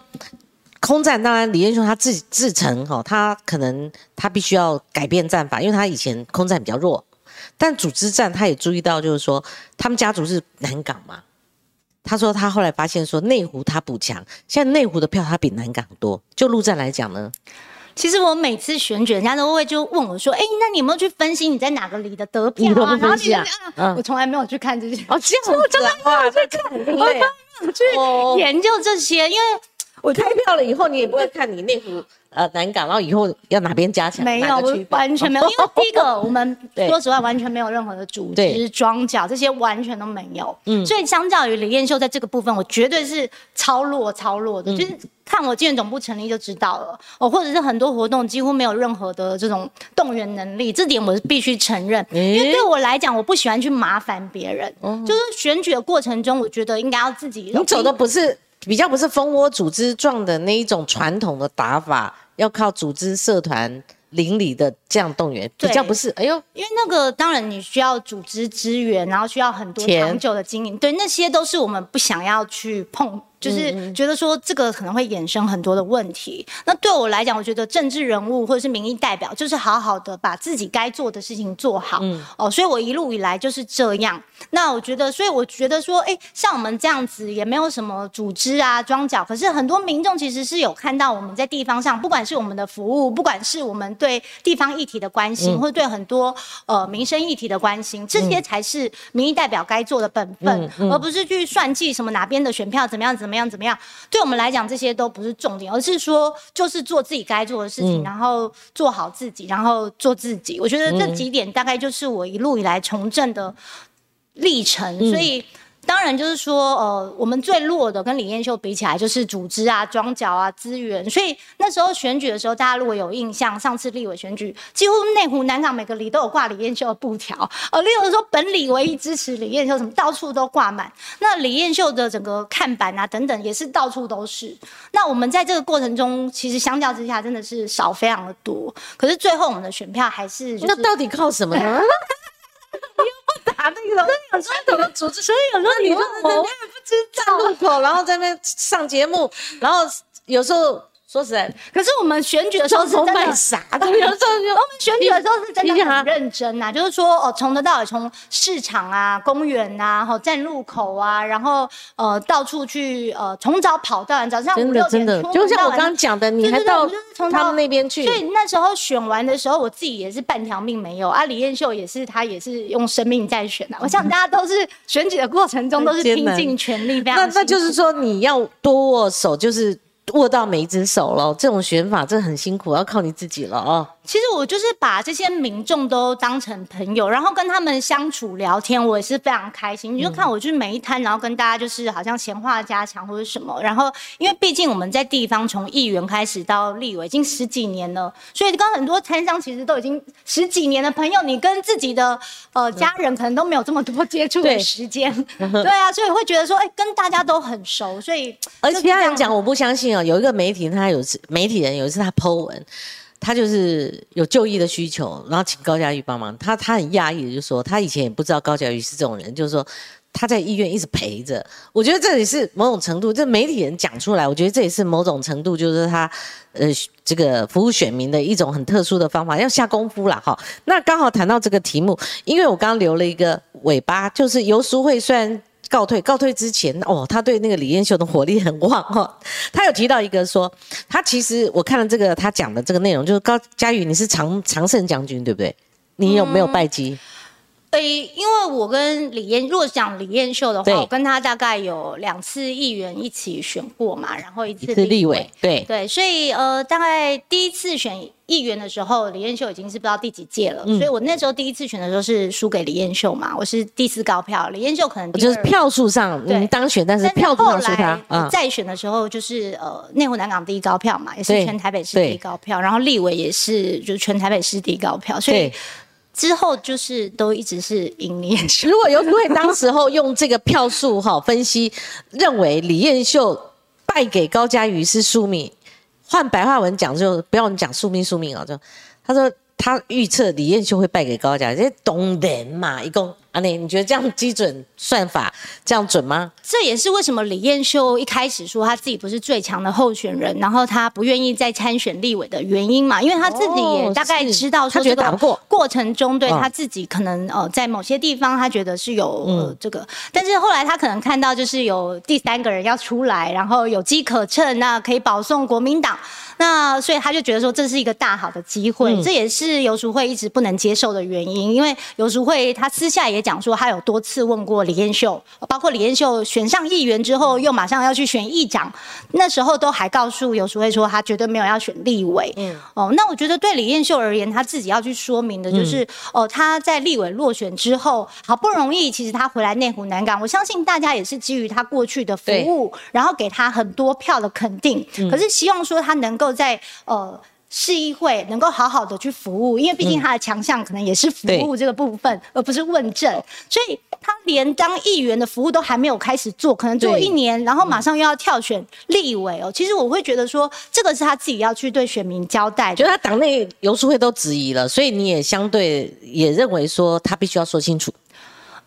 Speaker 1: 空战当然李彦雄他自己自成哈，他可能他必须要改变战法，因为他以前空战比较弱。但组织战他也注意到，就是说他们家族是南港嘛。他说他后来发现说内湖他补强，现在内湖的票他比南港多。就陆战来讲呢？
Speaker 2: 其实我每次选举，人家都会就问我说：“哎，那你有没有去分析你在哪个里的得票啊？”然后你啊，我从来没有去看这些。哦，
Speaker 1: 这样 我真的没有去看，我没
Speaker 2: 有去研究这些，因为
Speaker 1: 我开票了以后，你也不会看你内湖。呃，南港，然后以后要哪边加强？
Speaker 2: 没有，完全没有。因为第一个，我们 说实话，完全没有任何的组织、装脚，这些完全都没有。嗯，所以相较于李彦秀在这个部分，我绝对是超弱、超弱的。就是看我建总部成立就知道了。哦，或者是很多活动几乎没有任何的这种动员能力，这点我是必须承认。因为对我来讲，我不喜欢去麻烦别人。就是选举的过程中，我觉得应该要自己。
Speaker 1: 你走的不是。比较不是蜂窝组织状的那一种传统的打法，要靠组织社团邻里的这样动员，比较不是。哎呦，
Speaker 2: 因为那个当然你需要组织资源，然后需要很多长久的经营，对，那些都是我们不想要去碰。就是觉得说这个可能会衍生很多的问题。那对我来讲，我觉得政治人物或者是民意代表，就是好好的把自己该做的事情做好。哦，所以我一路以来就是这样。那我觉得，所以我觉得说，哎，像我们这样子也没有什么组织啊、装脚，可是很多民众其实是有看到我们在地方上，不管是我们的服务，不管是我们对地方议题的关心，或者对很多呃民生议题的关心，这些才是民意代表该做的本分，而不是去算计什么哪边的选票怎么样子。怎么样？怎么样？对我们来讲，这些都不是重点，而是说，就是做自己该做的事情，然后做好自己，然后做自己。我觉得这几点大概就是我一路以来从政的历程。所以，当然就是说，呃，我们最弱的跟李彦秀比起来，就是组织啊、装脚啊、资源。所以那时候选举的时候，大家如果有印象，上次立委选举，几乎内湖、南港每个里都有挂李彦秀的布条。呃，例如说本里唯一支持李彦秀，什么到处都挂满。那李彦秀的整个看板啊等等，也是到处都是。那我们在这个过程中，其实相较之下真的是少非常的多。可是最后我们的选票还是，
Speaker 1: 那到底靠什么呢？
Speaker 2: 打那个，有时候怎么组织？所以有时候你就我也不知道。
Speaker 1: 路口，然后在那边上节目，然后有时候。说实在，
Speaker 2: 可是我们选举的时候是真的
Speaker 1: 傻
Speaker 2: 的。有时候我们选举的时候是真的很认真呐，就是说哦，从头到尾，从市场啊、公园啊、哈站路口啊，然后呃到处去呃从早跑到晚，早上五六点，
Speaker 1: 就像我刚刚讲的，你还到他们那边去。
Speaker 2: 所以那时候选完的时候，我自己也是半条命没有啊。李彦秀也是，他也是用生命在选的。我想大家都是选举的过程中都是 拼尽全力，非常。
Speaker 1: 那那就是说你要多握手，就是。握到每一只手了，这种选法真的很辛苦，要靠你自己了哦。
Speaker 2: 其实我就是把这些民众都当成朋友，然后跟他们相处聊天，我也是非常开心。你就看我去每一摊，然后跟大家就是好像闲话家常或者什么。然后因为毕竟我们在地方从议员开始到立委，已经十几年了，所以跟很多摊商其实都已经十几年的朋友。你跟自己的呃家人可能都没有这么多接触的时间，对啊，所以会觉得说，哎，跟大家都很熟。所以
Speaker 1: 而且他人讲，我不相信哦。有一个媒体，他有次媒体人有一次他 Po 文。他就是有就医的需求，然后请高嘉瑜帮忙。他他很讶异就说，他以前也不知道高嘉瑜是这种人，就是说他在医院一直陪着。我觉得这也是某种程度，这媒体人讲出来，我觉得这也是某种程度，就是他呃这个服务选民的一种很特殊的方法，要下功夫了哈。那刚好谈到这个题目，因为我刚刚留了一个尾巴，就是游淑慧虽然。告退，告退之前哦，他对那个李彦秀的火力很旺哦。他有提到一个说，他其实我看了这个他讲的这个内容，就是高嘉宇，你是常常胜将军对不对？你有没有拜基？
Speaker 2: 诶，因为我跟李彦，如果讲李彦秀的话，我跟他大概有两次议员一起选过嘛，然后一次立委，
Speaker 1: 对
Speaker 2: 对，所以呃，大概第一次选议员的时候，李彦秀已经是不知道第几届了，所以我那时候第一次选的时候是输给李彦秀嘛，我是第四高票，李彦秀可能
Speaker 1: 就是票数上你当选，但是票数上输他。
Speaker 2: 再选的时候就是呃内湖南港第一高票嘛，也是全台北市第一高票，然后立委也是就是全台北市第一高票，所以。之后就是都一直是赢李彦秀。
Speaker 1: 如果有因为当时候用这个票数哈分析，认为李彦秀败给高嘉瑜是宿命，换白话文讲就不要讲宿命宿命啊，就他说。他预测李彦秀会败给高嘉，这懂人嘛？一共阿你，你觉得这样基准算法这样准吗？
Speaker 2: 这也是为什么李彦秀一开始说他自己不是最强的候选人，然后他不愿意再参选立委的原因嘛？因为他自己也大概知道，
Speaker 1: 他觉得打不过
Speaker 2: 过程中，对他自己可能呃在某些地方他觉得是有呃这个，但是后来他可能看到就是有第三个人要出来，然后有机可乘，那可以保送国民党。那所以他就觉得说这是一个大好的机会，这也是游淑慧一直不能接受的原因。因为游淑慧他私下也讲说，他有多次问过李彦秀，包括李彦秀选上议员之后，又马上要去选议长，那时候都还告诉游淑慧说，他绝对没有要选立委。嗯，哦，那我觉得对李彦秀而言，他自己要去说明的就是，哦，他在立委落选之后，好不容易其实他回来内湖南港，我相信大家也是基于他过去的服务，然后给他很多票的肯定。可是希望说他能够。在呃市议会能够好好的去服务，因为毕竟他的强项可能也是服务这个部分，而不是问政，所以他连当议员的服务都还没有开始做，可能做一年，然后马上又要跳选立委哦。其实我会觉得说，这个是他自己要去对选民交代，
Speaker 1: 就他党内游书会都质疑了，所以你也相对也认为说他必须要说清楚。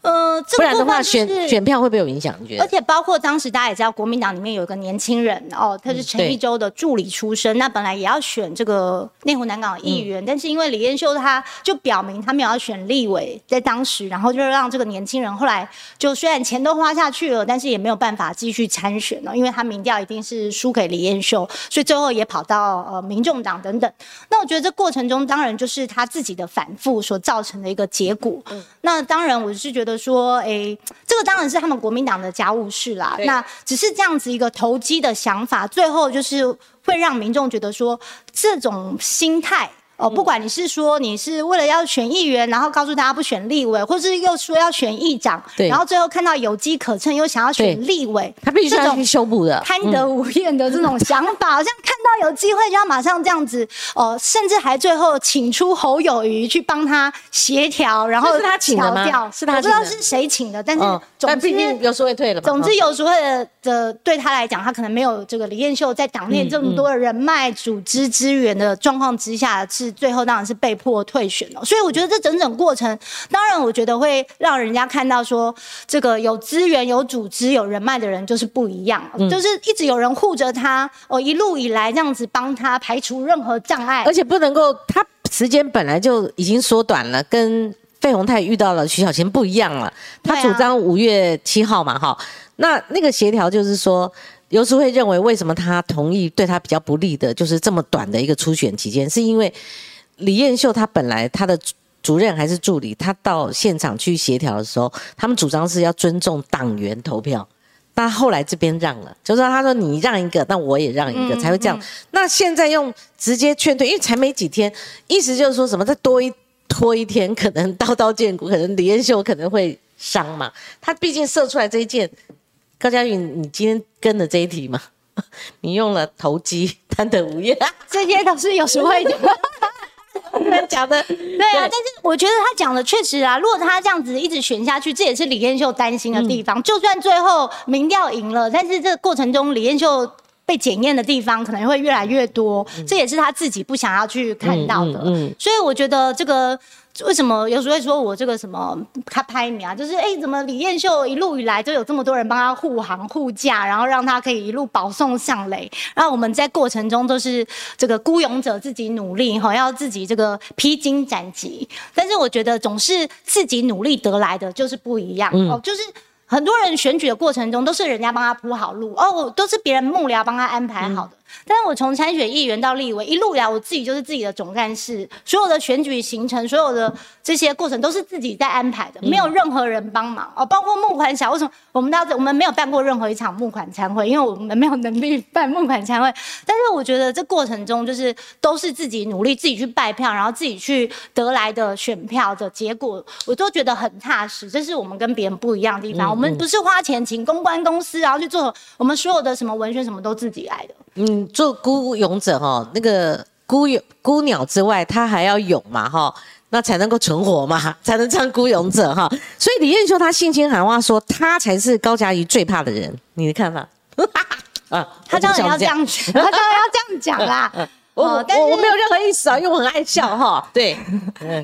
Speaker 1: 呃，不然的话，选选票会不会有影响？你觉得？
Speaker 2: 而且包括当时大家也知道，国民党里面有一个年轻人哦，他是陈一舟的助理出身，那本来也要选这个内湖南港议员，但是因为李彦秀他就表明他没有要选立委，在当时，然后就让这个年轻人后来就虽然钱都花下去了，但是也没有办法继续参选了，因为他民调一定是输给李彦秀，所以最后也跑到呃民众党等等。那我觉得这过程中当然就是他自己的反复所造成的一个结果。那当然我是觉得。说，哎，这个当然是他们国民党的家务事啦。那只是这样子一个投机的想法，最后就是会让民众觉得说，这种心态。哦，不管你是说你是为了要选议员，然后告诉大家不选立委，或是又说要选议长，
Speaker 1: 对
Speaker 2: 然后最后看到有机可乘又想要选立委，
Speaker 1: 他必须要去修补的。
Speaker 2: 贪得无厌的这种想法，好像看到有机会就要马上这样子，哦、甚至还最后请出侯友谊去帮他协调，然后
Speaker 1: 是他请的吗是他
Speaker 2: 我不知道是谁请的，但是
Speaker 1: 嗯，
Speaker 2: 总
Speaker 1: 但毕竟
Speaker 2: 之。
Speaker 1: 有时候会退了嘛。
Speaker 2: 总之，
Speaker 1: 哦
Speaker 2: 有时候的的对他来讲，他可能没有这个李彦秀在党内这么多的人脉、组织资源的状况之下，是最后当然是被迫退选了。所以我觉得这整整过程，当然我觉得会让人家看到说，这个有资源、有组织、有人脉的人就是不一样，就是一直有人护着他，哦，一路以来这样子帮他排除任何障碍
Speaker 1: 而。且不能够，他时间本来就已经缩短了，跟费鸿泰遇到了徐小琴不一样了。他主张五月七号嘛，哈，那那个协调就是说。游淑慧认为，为什么他同意对他比较不利的，就是这么短的一个初选期间，是因为李彦秀他本来他的主任还是助理，他到现场去协调的时候，他们主张是要尊重党员投票，但后来这边让了，就是说他说你让一个，那我也让一个，才会这样。那现在用直接劝退，因为才没几天，意思就是说什么再多一拖一天，可能刀刀见骨，可能李彦秀可能会伤嘛。他毕竟射出来这一箭，高嘉瑜，你今天跟的这一题吗，你用了投机，贪得无厌，
Speaker 2: 这些都是有时会的。
Speaker 1: 讲的
Speaker 2: 对啊，但是我觉得他讲的确实啊，如果他这样子一直选下去，这也是李彦秀担心的地方。就算最后民调赢了，但是这个过程中李彦秀被检验的地方可能会越来越多，这也是他自己不想要去看到的。
Speaker 1: 嗯嗯
Speaker 2: 所以我觉得这个。为什么有时候会说我这个什么他拍你啊？就是哎、怎么李彦秀一路以来就有这么多人帮他护航护驾，然后让他可以一路保送上垒。然后我们在过程中都是这个孤勇者自己努力哈，要自己这个披荆斩棘。但是我觉得总是自己努力得来的就是不一样、哦，就是。很多人选举的过程中都是人家帮他铺好路哦，都是别人幕僚帮他安排好的。但是我从参选议员到立委一路以来，我自己就是自己的总干事，所有的选举行程，所有的这些过程都是自己在安排的，没有任何人帮忙哦。包括募款小，为什么我们到我们没有办过任何一场募款参会？因为我们没有能力办募款参会。但是我觉得这过程中就是都是自己努力，自己去拜票，然后自己去得来的选票的结果，我都觉得很踏实。这是我们跟别人不一样的地方。我们不是花钱请公关公司，然后去做我们所有的什么文宣什么都自己来的。
Speaker 1: 嗯，做孤勇者哈，那个孤勇孤鸟之外，他还要勇嘛哈，那才能够存活嘛，才能唱孤勇者哈。所以李彦秀他信心喊话说，他才是高嘉瑜最怕的人，你的看法？啊，
Speaker 2: 他当然要这样讲，他当然要这样讲啦。
Speaker 1: 我
Speaker 2: 哦但是
Speaker 1: 我我没有任何意思啊，因为我很爱笑哈。对，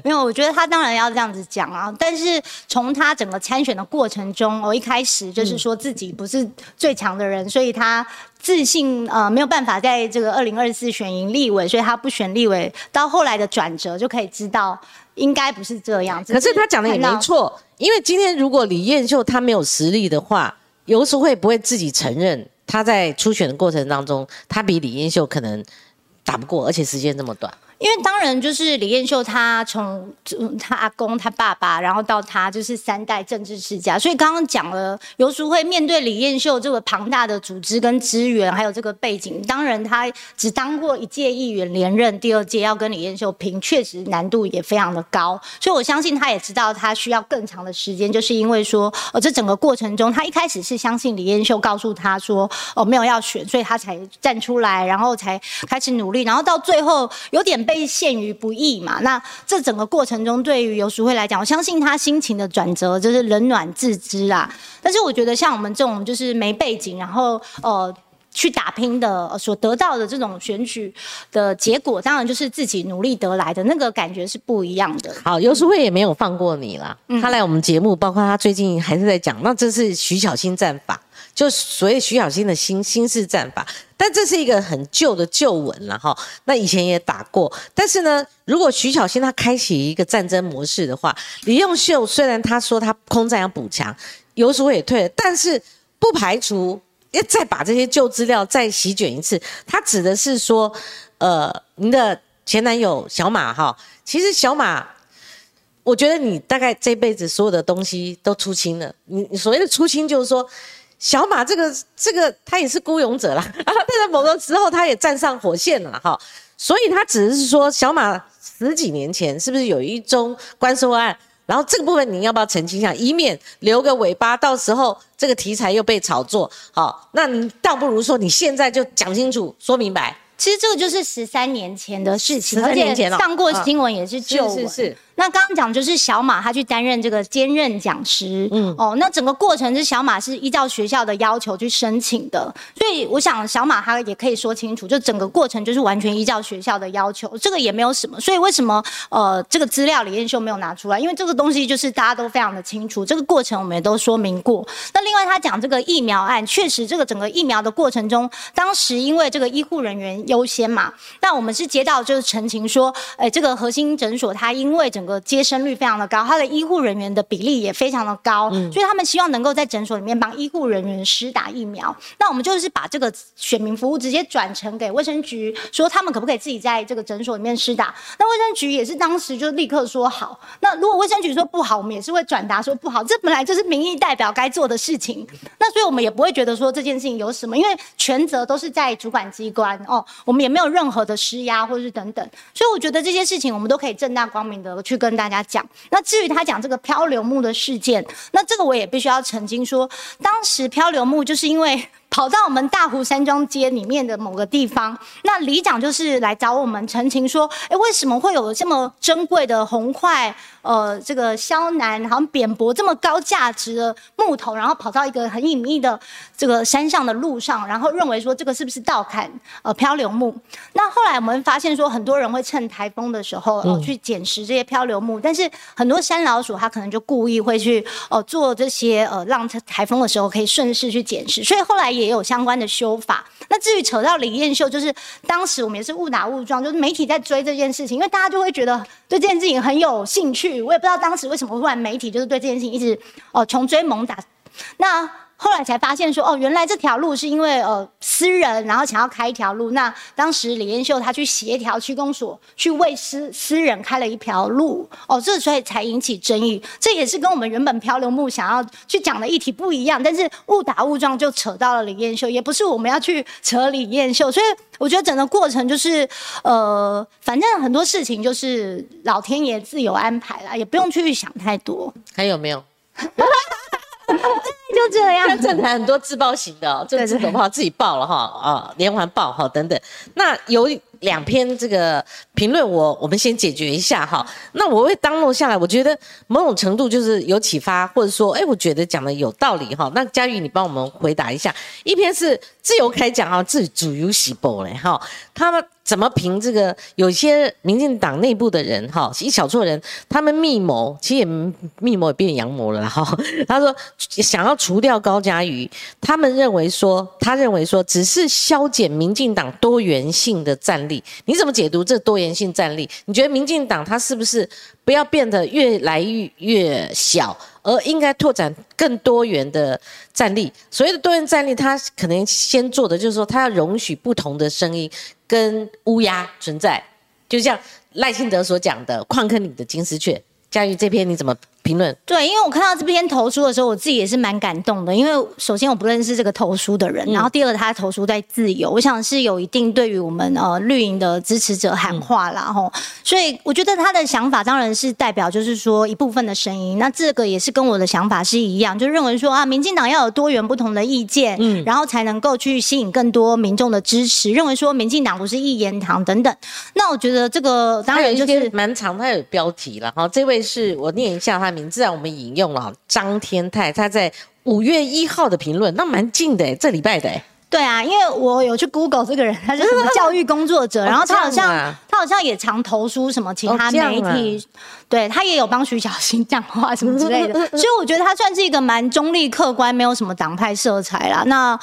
Speaker 2: 没有，我觉得他当然要这样子讲啊。但是从他整个参选的过程中，我一开始就是说自己不是最强的人，所以他自信呃没有办法在这个二零二四选赢立委，所以他不选立委。到后来的转折就可以知道，应该不是这样。
Speaker 1: 可是他讲的也没错，因为今天如果李彦秀他没有实力的话，游淑慧不会自己承认他在初选的过程当中，他比李彦秀可能打不过，而且时间这么短。
Speaker 2: 因为当然就是李彦秀，他从他阿公、他爸爸，然后到他就是三代政治世家，所以刚刚讲了游淑慧面对李彦秀这个庞大的组织跟资源，还有这个背景，当然他只当过一届议员连任，第二届要跟李彦秀拼，确实难度也非常的高，所以我相信他也知道他需要更长的时间，就是因为说，呃，这整个过程中，他一开始是相信李彦秀告诉他说，哦，没有要选，所以他才站出来，然后才开始努力，然后到最后有点被陷于不义嘛。那这整个过程中，对于游淑慧来讲，我相信她心情的转折就是冷暖自知啊。但是我觉得像我们这种就是没背景，然后呃。去打拼的呃所得到的这种选举的结果，当然就是自己努力得来的那个感觉是不一样的。
Speaker 1: 好，游淑慧也没有放过你啦。他来我们节目，包括他最近还是在讲，那这是徐小青战法，就所谓徐小新的新新式战法。但这是一个很旧的旧闻了哈。那以前也打过，但是呢，如果徐小新他开启一个战争模式的话，李用秀虽然他说他空战要补强，游淑慧也退了，但是不排除。要再把这些旧资料再席卷一次，他指的是说，呃，您的前男友小马哈，其实小马，我觉得你大概这辈子所有的东西都出清了。你所谓的出清，就是说，小马这个这个他也是孤勇者啦，但在某个时候他也站上火线了啦哈。所以他只是说小马十几年前是不是有一宗官收案？然后这个部分你要不要澄清一下，以免留个尾巴，到时候这个题材又被炒作？好，那你倒不如说你现在就讲清楚、说明白。
Speaker 2: 其实这个就是十三年前的事情
Speaker 1: ，13年前哦
Speaker 2: 上过新闻也是旧闻。
Speaker 1: 是是是，
Speaker 2: 那刚刚讲就是小马他去担任这个兼任讲师，嗯，哦，那整个过程是小马是依照学校的要求去申请的，所以我想小马他也可以说清楚，就整个过程就是完全依照学校的要求，这个也没有什么。所以为什么呃这个资料李彦秀没有拿出来？因为这个东西就是大家都非常的清楚，这个过程我们也都说明过。那另外他讲这个疫苗案，确实这个整个疫苗的过程中，当时因为这个医护人员优先嘛，那我们是接到就是澄清说，哎，这个核心诊所他因为整个接生率非常的高，他的医护人员的比例也非常的高，所以他们希望能够在诊所里面帮医护人员施打疫苗。那我们就是把这个选民服务直接转成给卫生局，说他们可不可以自己在这个诊所里面施打。那卫生局也是当时就立刻说好。那如果卫生局说不好，我们也是会转达说不好，这本来就是民意代表该做的事情。那所以我们也不会觉得说这件事情有什么，因为全责都是在主管机关哦，我们也没有任何的施压或者是等等。所以我觉得这些事情我们都可以正大光明的去跟大家讲。那至于他讲这个漂流木的事件，那这个我也必须要澄清说，当时漂流木就是因为。跑到我们大湖山庄街里面的某个地方，那里长就是来找我们澄清说，哎，为什么会有这么珍贵的红块，呃，这个萧楠，好像扁柏这么高价值的木头，然后跑到一个很隐秘的这个山上的路上，然后认为说这个是不是盗砍呃漂流木？那后来我们发现说，很多人会趁台风的时候，呃，去捡拾这些漂流木，但是很多山老鼠它可能就故意会去呃做这些呃让它台风的时候可以顺势去捡拾，所以后来也也有相关的修法。那至于扯到李彦秀，就是当时我们也是误打误撞，就是媒体在追这件事情，因为大家就会觉得对这件事情很有兴趣。我也不知道当时为什么突然媒体就是对这件事情一直哦穷追猛打。那后来才发现说，哦，原来这条路是因为呃私人，然后想要开一条路。那当时李彦秀他去协调区公所，去为私私人开了一条路，哦，这所以才引起争议。这也是跟我们原本漂流木想要去讲的议题不一样，但是误打误撞就扯到了李彦秀，也不是我们要去扯李彦秀，所以我觉得整个过程就是，呃，反正很多事情就是老天爷自有安排啦，也不用去想太多，
Speaker 1: 还有没有？
Speaker 2: 就这样。
Speaker 1: 看政坛很多自爆型的、哦，政治
Speaker 2: 对
Speaker 1: 可怕自己爆了哈啊，连环爆哈等等。那有两篇这个评论，我我们先解决一下哈。那我会当落下来，我觉得某种程度就是有启发，或者说，哎，我觉得讲的有道理哈。那佳玉，你帮我们回答一下。一篇是自由开讲啊，自主有喜报嘞哈，他们。怎么评这个？有些民进党内部的人哈，一小撮人，他们密谋，其实也密谋也变阳谋了哈。他说想要除掉高嘉瑜，他们认为说，他认为说，只是消减民进党多元性的战力。你怎么解读这多元性战力？你觉得民进党它是不是不要变得越来越越小？而应该拓展更多元的战力。所谓的多元战力，他可能先做的就是说，他要容许不同的声音跟乌鸦存在。就像赖清德所讲的“矿坑里的金丝雀”，佳玉这篇你怎么评论？
Speaker 2: 对，因为我看到这篇投书的时候，我自己也是蛮感动的。因为首先我不认识这个投书的人，然后第二他投书在自由，我想是有一定对于我们呃绿营的支持者喊话啦吼。所以我觉得他的想法当然是代表就是说一部分的声音，那这个也是跟我的想法是一样，就认为说啊，民进党要有多元不同的意见，嗯，然后才能够去吸引更多民众的支持，认为说民进党不是一言堂等等。那我觉得这个当然就是
Speaker 1: 蛮长，它有标题了哈。这位是我念一下他名字啊，我们引用了张天泰，他在五月一号的评论，那蛮近的哎，这礼拜的哎。
Speaker 2: 对啊，因为我有去 Google 这个人，他是什么教育工作者，然后他好像、他好像也常投书什么其他媒体，对他也有帮徐小新讲话什么之类的，所以我觉得他算是一个蛮中立客观，没有什么党派色彩啦。那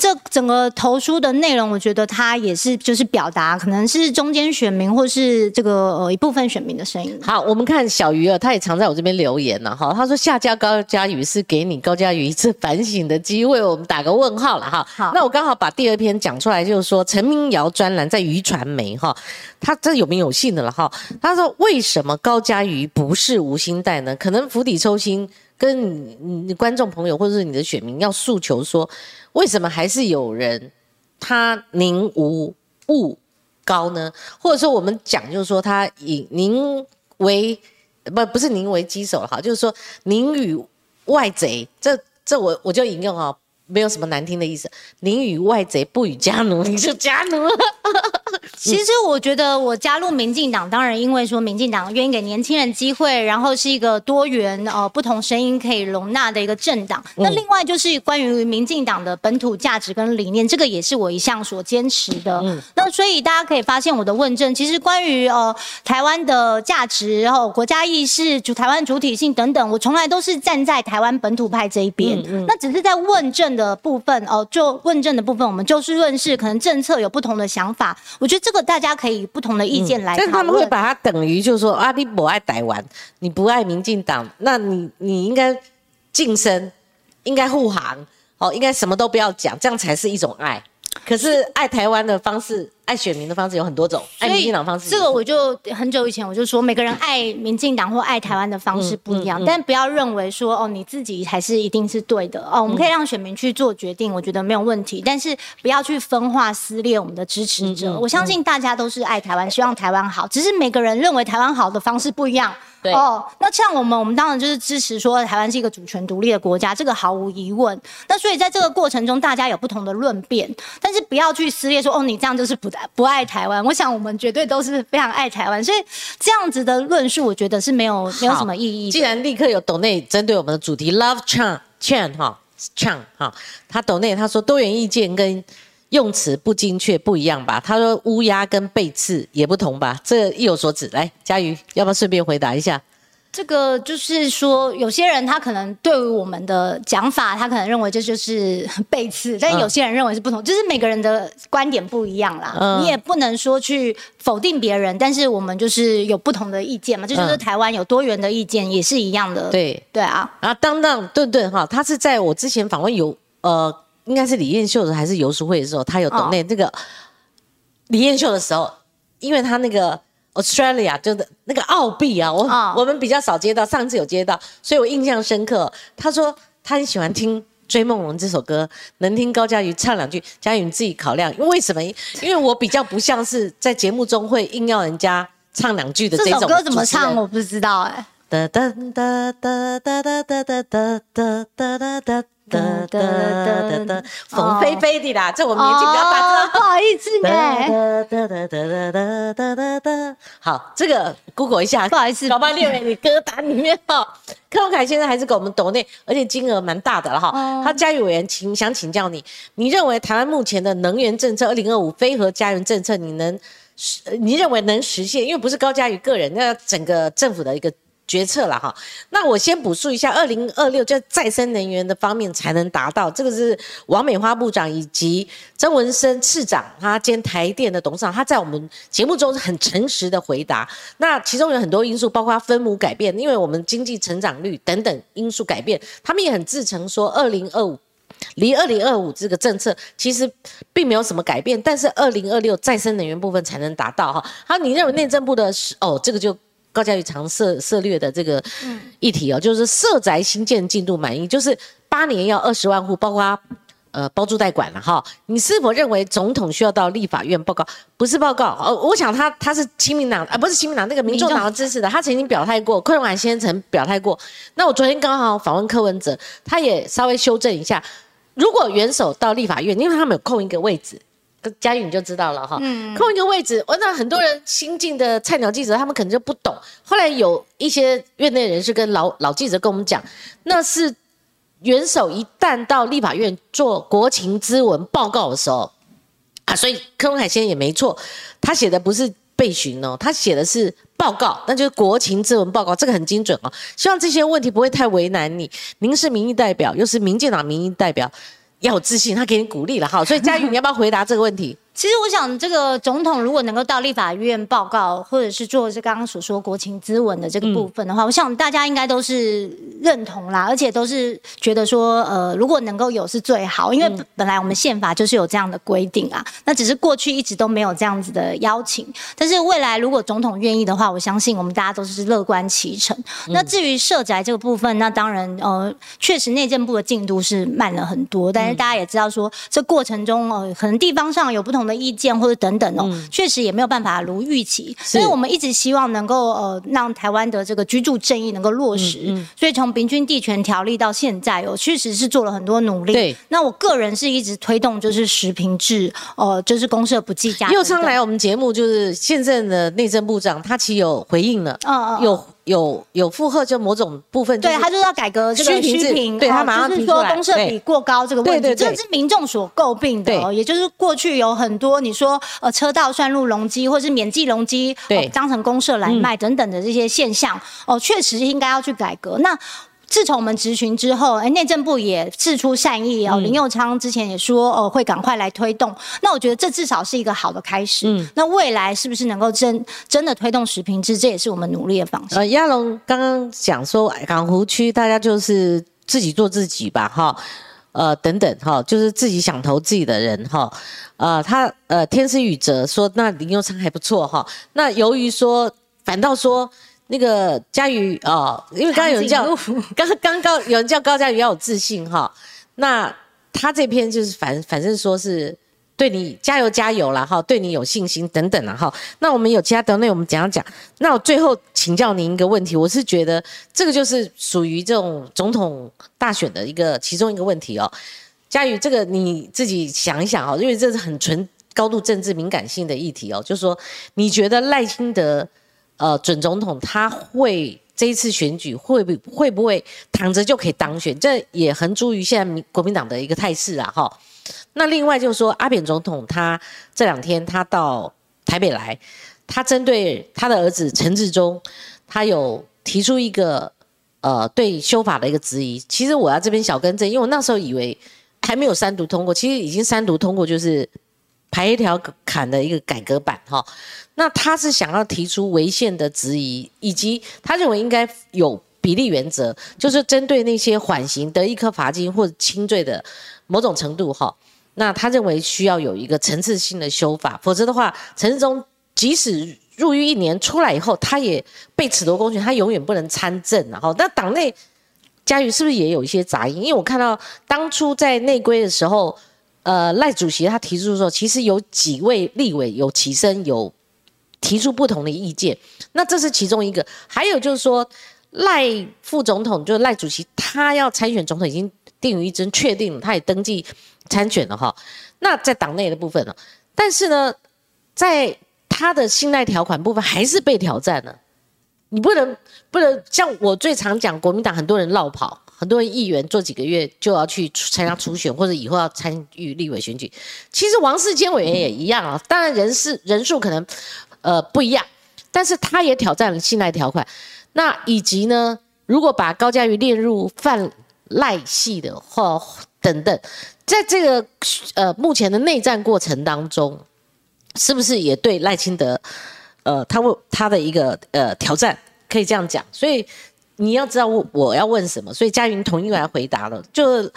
Speaker 2: 这整个投书的内容，我觉得他也是就是表达可能是中间选民或是这个呃一部分选民的声音。
Speaker 1: 好，我们看小鱼儿，他也常在我这边留言了哈。他说下架高嘉瑜是给你高嘉瑜一次反省的机会，我们打个问号了哈。
Speaker 2: 好
Speaker 1: 那我刚好把第二篇讲出来，就是说陈明瑶专栏在渔传媒哈，他这有名有姓的了哈。他说为什么高嘉瑜不是无心带呢？可能釜底抽薪，跟你你观众朋友或者是你的选民要诉求说，为什么还是有人他宁无物高呢？或者说我们讲就是说他以宁为不不是宁为鸡首哈，就是说宁与外贼，这这我我就引用哦。没有什么难听的意思。宁与外贼，不与家奴，你就家奴。
Speaker 2: 其实我觉得我加入民进党，当然因为说民进党愿意给年轻人机会，然后是一个多元呃不同声音可以容纳的一个政党。那另外就是关于民进党的本土价值跟理念，这个也是我一向所坚持的。那所以大家可以发现我的问政，其实关于呃台湾的价值，然后国家意识、主台湾主体性等等，我从来都是站在台湾本土派这一边。那只是在问政的部分哦，就问政的部分，我们就事论事，可能政策有不同的想法。我觉得这个大家可以不同的意见来。
Speaker 1: 但他们会把它等于就是说啊，你不爱台湾，你不爱民进党，那你你应该晋升，应该护航，哦，应该什么都不要讲，这样才是一种爱。可是爱台湾的方式。爱选民的方式有很多种，爱民进党方式。
Speaker 2: 这个我就很久以前我就说，每个人爱民进党或爱台湾的方式不一样，但不要认为说哦你自己才是一定是对的哦。我们可以让选民去做决定，我觉得没有问题。但是不要去分化撕裂我们的支持者。我相信大家都是爱台湾，希望台湾好，只是每个人认为台湾好的方式不一样。
Speaker 1: 对
Speaker 2: 哦，那像我们，我们当然就是支持说台湾是一个主权独立的国家，这个毫无疑问。那所以在这个过程中，大家有不同的论辩，但是不要去撕裂说哦你这样就是不不爱台湾。我想我们绝对都是非常爱台湾，所以这样子的论述，我觉得是没有没有什么意义。
Speaker 1: 既然立刻有抖内针对我们的主题 Love Chang Chang 哈 Chang 哈，他抖内他说多元意见跟用词不精确不一样吧？他说乌鸦跟背刺也不同吧？这意有所指。来，佳瑜要不要顺便回答一下？
Speaker 2: 这个就是说，有些人他可能对于我们的讲法，他可能认为这就是 背刺，但有些人认为是不同，就是每个人的观点不一样啦。你也不能说去否定别人，但是我们就是有不同的意见嘛。这就是台湾有多元的意见，也是一样的。
Speaker 1: 对
Speaker 2: 对啊。
Speaker 1: 啊，当当顿顿哈，他是在我之前访问有呃，应该是李艳秀的还是游淑慧的时候，他有懂那那个李艳秀的时候，因为他那个。Australia 就是那个澳币啊，我我们比较少接到，上次有接到，所以我印象深刻。他说他很喜欢听《追梦龙》这首歌，能听高佳瑜唱两句，佳瑜你自己考量。因为什么？因为我比较不像是在节目中会硬要人家唱两句的这种。
Speaker 2: 这首歌怎么唱？我不知道哎。哒哒哒哒哒哒哒哒哒哒哒哒。
Speaker 1: 哒哒哒哒哒，冯飞飞的啦，这我们年纪比较大，
Speaker 2: 不好意思
Speaker 1: 哎。哒哒哒哒哒哒哒哒，好，这个 Google 一下，
Speaker 2: 不好意思，
Speaker 1: 老宝列为你歌单里面哈。柯文凯先生还是给我们抖内，而且金额蛮大的了哈。他家有委员，请想请教你，你认为台湾目前的能源政策，二零二五非核家园政策，你能实？你认为能实现？因为不是高嘉宇个人，那整个政府的一个。决策了哈，那我先补述一下，二零二六就再生能源的方面才能达到。这个是王美花部长以及曾文生次长，他兼台电的董事长，他在我们节目中是很诚实的回答。那其中有很多因素，包括分母改变，因为我们经济成长率等等因素改变，他们也很自诚说，二零二五离二零二五这个政策其实并没有什么改变，但是二零二六再生能源部分才能达到哈。好，你认为内政部的是哦，这个就。高嘉宇常涉涉略的这个议题哦，就是社宅新建进度满意，就是八年要二十万户，包括呃包租代管了哈。你是否认为总统需要到立法院报告？不是报告哦，我想他他是亲民党啊，不是亲民党那个民众党的支持的，他曾经表态过，柯永安先生曾表态过。那我昨天刚好访问柯文哲，他也稍微修正一下，如果元首到立法院，因为他们有空一个位置。嘉宇你就知道了哈，空一个位置，我那很多人新进的菜鸟记者，他们可能就不懂。后来有一些院内人士跟老老记者跟我们讲，那是元首一旦到立法院做国情咨文报告的时候啊，所以柯文凯先生也没错，他写的不是备询哦，他写的是报告，那就是国情咨文报告，这个很精准哦。希望这些问题不会太为难你，您是民意代表，又是民进党民意代表。要有自信，他给你鼓励了哈，所以佳宇，你要不要回答这个问题？
Speaker 2: 其实我想，这个总统如果能够到立法院报告，或者是做是刚刚所说国情咨文的这个部分的话，我想大家应该都是认同啦，而且都是觉得说，呃，如果能够有是最好，因为本来我们宪法就是有这样的规定啊，那只是过去一直都没有这样子的邀请，但是未来如果总统愿意的话，我相信我们大家都是乐观其成。那至于社宅这个部分，那当然，呃，确实内政部的进度是慢了很多，但是大家也知道说，这过程中呃，可能地方上有不同的。的意见或者等等哦，确实也没有办法如预期。所以我们一直希望能够呃让台湾的这个居住正义能够落实。所以从平均地权条例到现在哦，确实是做了很多努力。
Speaker 1: 对，
Speaker 2: 那我个人是一直推动就是实平制，呃，就是公社不计价。
Speaker 1: 右昌来我们节目就是现任的内政部长，他其实有回应了，嗯嗯，有。有有负荷，就某种部分，
Speaker 2: 对他就是要改革这个虚评，
Speaker 1: 对他马上
Speaker 2: 就是说公社比过高这个问题，这是民众所诟病
Speaker 1: 的。
Speaker 2: 也就是过去有很多你说呃车道算入容积，或是免计容积，
Speaker 1: 对，
Speaker 2: 当成公社来卖等等的这些现象，哦，确实应该要去改革。那。自从我们执询之后，哎，内政部也示出善意哦。林佑昌之前也说，呃，会赶快来推动。那我觉得这至少是一个好的开始。嗯，那未来是不是能够真真的推动食品制，这也是我们努力的方向。呃，
Speaker 1: 亚龙刚刚讲说，港湖区大家就是自己做自己吧，哈，呃，等等，哈，就是自己想投自己的人，哈，呃，他呃，天师宇哲说，那林佑昌还不错，哈，那由于说，反倒说。那个佳瑜哦，因为刚刚有人叫刚刚高有人叫高佳瑜要有自信哈，那他这篇就是反反正说是对你加油加油了哈，对你有信心等等了哈。那我们有其他的内容，我们讲讲。那我最后请教您一个问题，我是觉得这个就是属于这种总统大选的一个其中一个问题哦。佳瑜，这个你自己想一想哦，因为这是很纯高度政治敏感性的议题哦，就是说你觉得赖清德？呃，准总统他会这一次选举会不会不会躺着就可以当选？这也很注于现在民国民党的一个态势啊，哈。那另外就是说，阿扁总统他这两天他到台北来，他针对他的儿子陈志忠，他有提出一个呃对修法的一个质疑。其实我要这边小更正，因为我那时候以为还没有三读通过，其实已经三读通过，就是排一条坎的一个改革版，哈。那他是想要提出违宪的质疑，以及他认为应该有比例原则，就是针对那些缓刑得一颗罚金或者轻罪的某种程度哈。那他认为需要有一个层次性的修法，否则的话，陈世忠即使入狱一年出来以后，他也被褫夺公权，他永远不能参政然后，那党内嘉瑜是不是也有一些杂音？因为我看到当初在内规的时候，呃，赖主席他提出说，其实有几位立委有起身有。提出不同的意见，那这是其中一个。还有就是说，赖副总统就是赖主席，他要参选总统已经定于一针，确定了，他也登记参选了哈。那在党内的部分呢？但是呢，在他的信赖条款部分还是被挑战了。你不能不能像我最常讲，国民党很多人绕跑，很多人议员做几个月就要去参加初选，或者以后要参与立委选举。其实王世坚委员也一样啊，当然人是人数可能。呃，不一样，但是他也挑战了信赖条款，那以及呢，如果把高嘉瑜列入犯赖系的话，等等，在这个呃目前的内战过程当中，是不是也对赖清德，呃，他问他的一个呃挑战，可以这样讲，所以你要知道我我要问什么，所以嘉云同意来回答了，就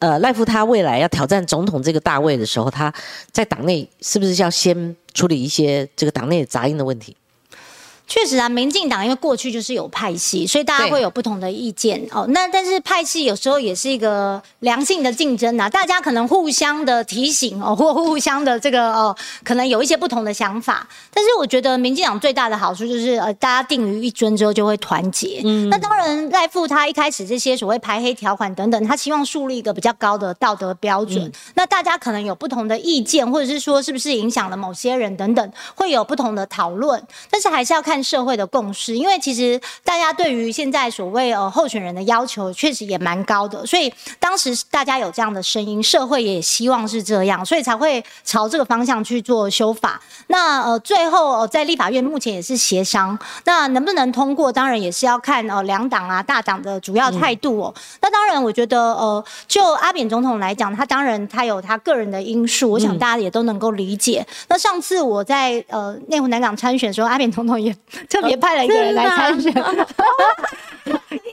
Speaker 1: 呃赖夫他未来要挑战总统这个大位的时候，他在党内是不是要先？处理一些这个党内杂音的问题。
Speaker 2: 确实啊，民进党因为过去就是有派系，所以大家会有不同的意见哦。那但是派系有时候也是一个良性的竞争呐，大家可能互相的提醒哦，或互相的这个哦，可能有一些不同的想法。但是我觉得民进党最大的好处就是呃，大家定于一尊之后就会团结。嗯，那当然赖富他一开始这些所谓排黑条款等等，他希望树立一个比较高的道德标准。那大家可能有不同的意见，或者是说是不是影响了某些人等等，会有不同的讨论。但是还是要看。看社会的共识，因为其实大家对于现在所谓呃候选人的要求，确实也蛮高的，所以当时大家有这样的声音，社会也希望是这样，所以才会朝这个方向去做修法。那呃最后呃在立法院目前也是协商，那能不能通过，当然也是要看呃两党啊大党的主要态度哦。那当然，我觉得呃就阿扁总统来讲，他当然他有他个人的因素，我想大家也都能够理解。那上次我在呃内湖南港参选的时候，阿扁总统也。特别派了一个人来参选，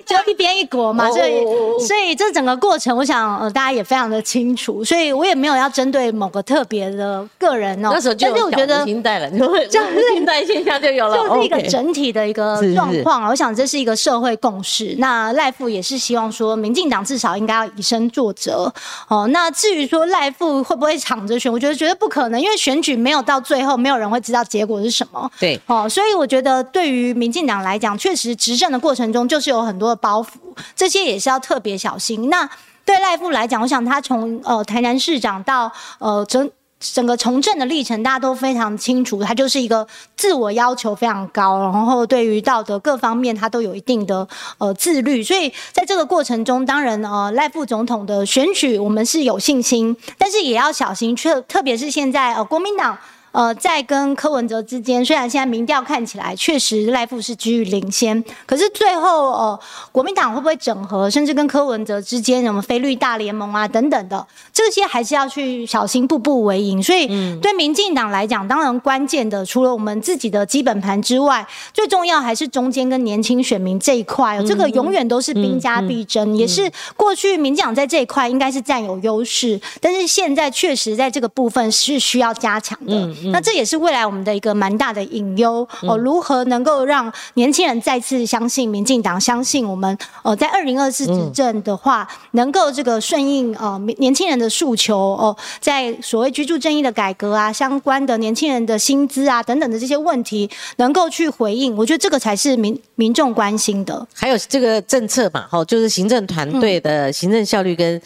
Speaker 2: 就一边一国嘛，所以所以这整个过程，我想呃大家也非常的清楚，所以我也没有要针对某个特别的个人哦。
Speaker 1: 那时候就有小心带了，就是心带现象就有了，
Speaker 2: 就是一个整体的一个状况。我想这是一个社会共识。那赖富也是希望说，民进党至少应该要以身作则哦。那至于说赖富会不会抢着选，我觉得绝对不可能，因为选举没有到最后，没有人会知道结果是什么。
Speaker 1: 对，
Speaker 2: 哦，所以我觉得对于民进党来讲，确实执政的过程中就是有很多的包袱，这些也是要特别小心。那对赖富来讲，我想他从呃台南市长到呃整。整个从政的历程，大家都非常清楚，他就是一个自我要求非常高，然后对于道德各方面，他都有一定的呃自律。所以在这个过程中，当然呃赖副总统的选举，我们是有信心，但是也要小心，特特别是现在呃国民党。呃，在跟柯文哲之间，虽然现在民调看起来确实赖富是居于领先，可是最后呃，国民党会不会整合，甚至跟柯文哲之间什么非律大联盟啊等等的，这些还是要去小心，步步为营。所以对民进党来讲，当然关键的除了我们自己的基本盘之外，最重要还是中间跟年轻选民这一块，这个永远都是兵家必争，也是过去民进党在这一块应该是占有优势，但是现在确实在这个部分是需要加强的。那这也是未来我们的一个蛮大的隐忧哦，如何能够让年轻人再次相信民进党，相信我们呃在二零二四执政的话，能够这个顺应呃年轻人的诉求哦，在所谓居住正义的改革啊，相关的年轻人的薪资啊等等的这些问题，能够去回应，我觉得这个才是民民众关心的。
Speaker 1: 还有这个政策嘛，哈，就是行政团队的行政效率跟。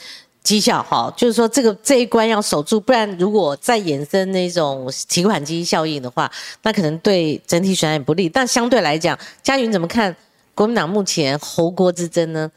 Speaker 1: 绩效哈，就是说这个这一关要守住，不然如果再衍生那种提款机效应的话，那可能对整体选案不利。但相对来讲，嘉云怎么看国民党目前侯国之争呢？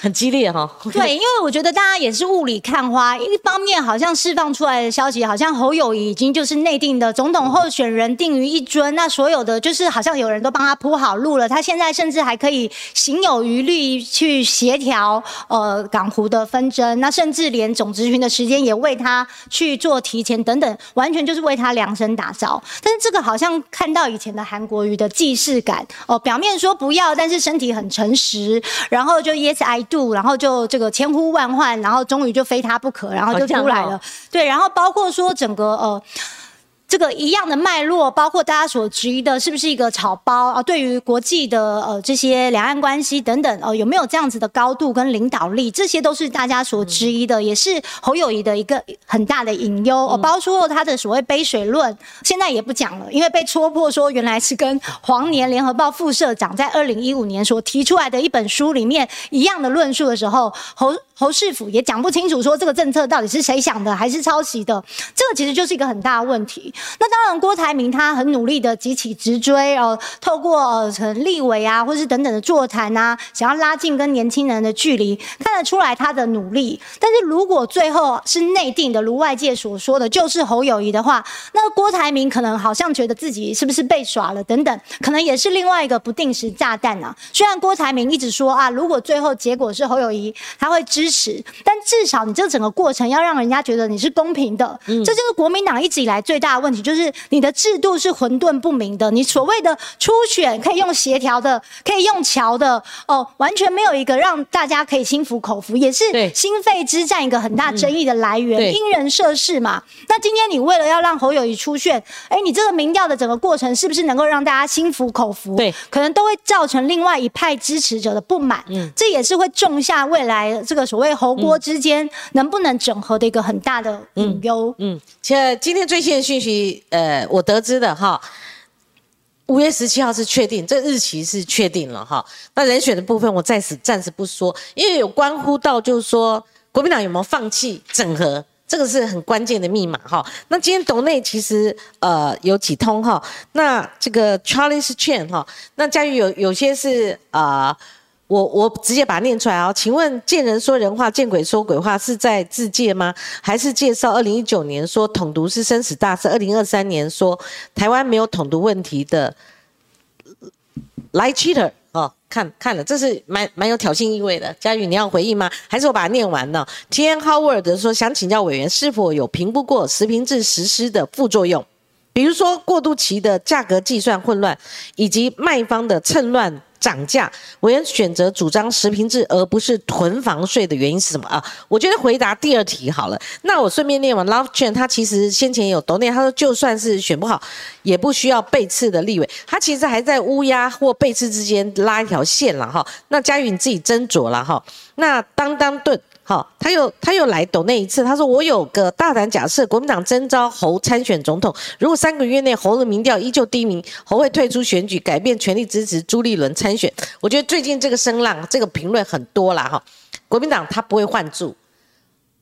Speaker 1: 很激烈哈，
Speaker 2: 对，因为我觉得大家也是雾里看花。一方面好像释放出来的消息，好像侯友已经就是内定的总统候选人定于一尊，那所有的就是好像有人都帮他铺好路了。他现在甚至还可以行有余力去协调呃港湖的纷争，那甚至连总执行的时间也为他去做提前等等，完全就是为他量身打造。但是这个好像看到以前的韩国瑜的既视感哦，表面说不要，但是身体很诚实，然后就 yes I。度，然后就这个千呼万唤，然后终于就非他不可，然后就出来了。对，然后包括说整个呃。这个一样的脉络，包括大家所质疑的，是不是一个草包啊？对于国际的呃这些两岸关系等等，哦，有没有这样子的高度跟领导力？这些都是大家所质疑的，也是侯友谊的一个很大的隐忧。哦，包括他的所谓杯水论，现在也不讲了，因为被戳破说原来是跟黄年联合报副社长在二零一五年所提出来的一本书里面一样的论述的时候，侯。侯世府也讲不清楚，说这个政策到底是谁想的，还是抄袭的？这个其实就是一个很大的问题。那当然，郭台铭他很努力的急起直追哦，透过呃立委啊，或是等等的座谈啊，想要拉近跟年轻人的距离，看得出来他的努力。但是如果最后是内定的，如外界所说的，就是侯友谊的话，那郭台铭可能好像觉得自己是不是被耍了等等，可能也是另外一个不定时炸弹啊。虽然郭台铭一直说啊，如果最后结果是侯友谊，他会支。但至少你这整个过程要让人家觉得你是公平的，这就是国民党一直以来最大的问题，就是你的制度是混沌不明的。你所谓的初选可以用协调的，可以用桥的，哦，完全没有一个让大家可以心服口服，也是心肺之战一个很大争议的来源，因人设事嘛。那今天你为了要让侯友谊出选，哎，你这个民调的整个过程是不是能够让大家心服口服？
Speaker 1: 对，
Speaker 2: 可能都会造成另外一派支持者的不满，嗯，这也是会种下未来这个所谓。侯郭之间能不能整合的一个很大的隐忧。嗯，
Speaker 1: 其实今天最新的讯息，呃，我得知的哈，五月十七号是确定，这日期是确定了哈。那人选的部分我暂时暂时不说，因为有关乎到就是说国民党有没有放弃整合，这个是很关键的密码哈。那今天董内其实呃有几通哈，那这个 Charlie 是劝哈，那嘉瑜有有些是啊。我我直接把它念出来啊，请问见人说人话，见鬼说鬼话，是在自介吗？还是介绍二零一九年说统独是生死大事，二零二三年说台湾没有统独问题的来 cheater 哦，看看了，这是蛮蛮有挑衅意味的。佳宇，你要回应吗？还是我把它念完呢？T N Howard 说想请教委员，是否有评估过实名制实施的副作用，比如说过渡期的价格计算混乱，以及卖方的趁乱。涨价，委员选择主张实平制而不是囤房税的原因是什么啊？我觉得回答第二题好了。那我顺便念完 Love Chain，他其实先前有 donate，他说就算是选不好，也不需要背刺的立委，他其实还在乌鸦或背刺之间拉一条线了哈。那佳宇你自己斟酌了哈。那当当盾。好，他又他又来抖那一次，他说我有个大胆假设，国民党征召侯参选总统，如果三个月内侯的民调依旧低迷，侯会退出选举，改变全力支持朱立伦参选。我觉得最近这个声浪，这个评论很多了哈。国民党他不会换柱，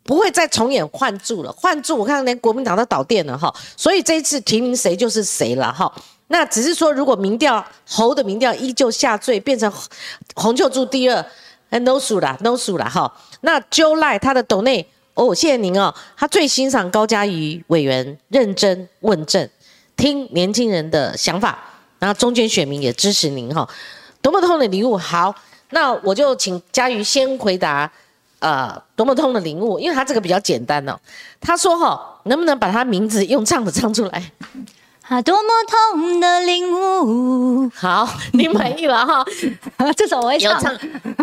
Speaker 1: 不会再重演换柱了，换柱我看连国民党都倒电了哈。所以这一次提名谁就是谁了哈。那只是说，如果民调侯的民调依旧下坠，变成红就柱第二。哎，no 数啦，no 数啦，哈。那 Joe 赖他的斗内哦，谢谢您哦。他最欣赏高嘉瑜委员认真问政，听年轻人的想法，然后中间选民也支持您哈。多么痛的礼物，好，那我就请嘉瑜先回答。呃，多么痛的领悟，因为他这个比较简单哦。他说哈，能不能把他名字用唱的唱出来？
Speaker 2: 啊，多么痛的领悟！
Speaker 1: 好，你满意了哈？
Speaker 2: 这首我会唱，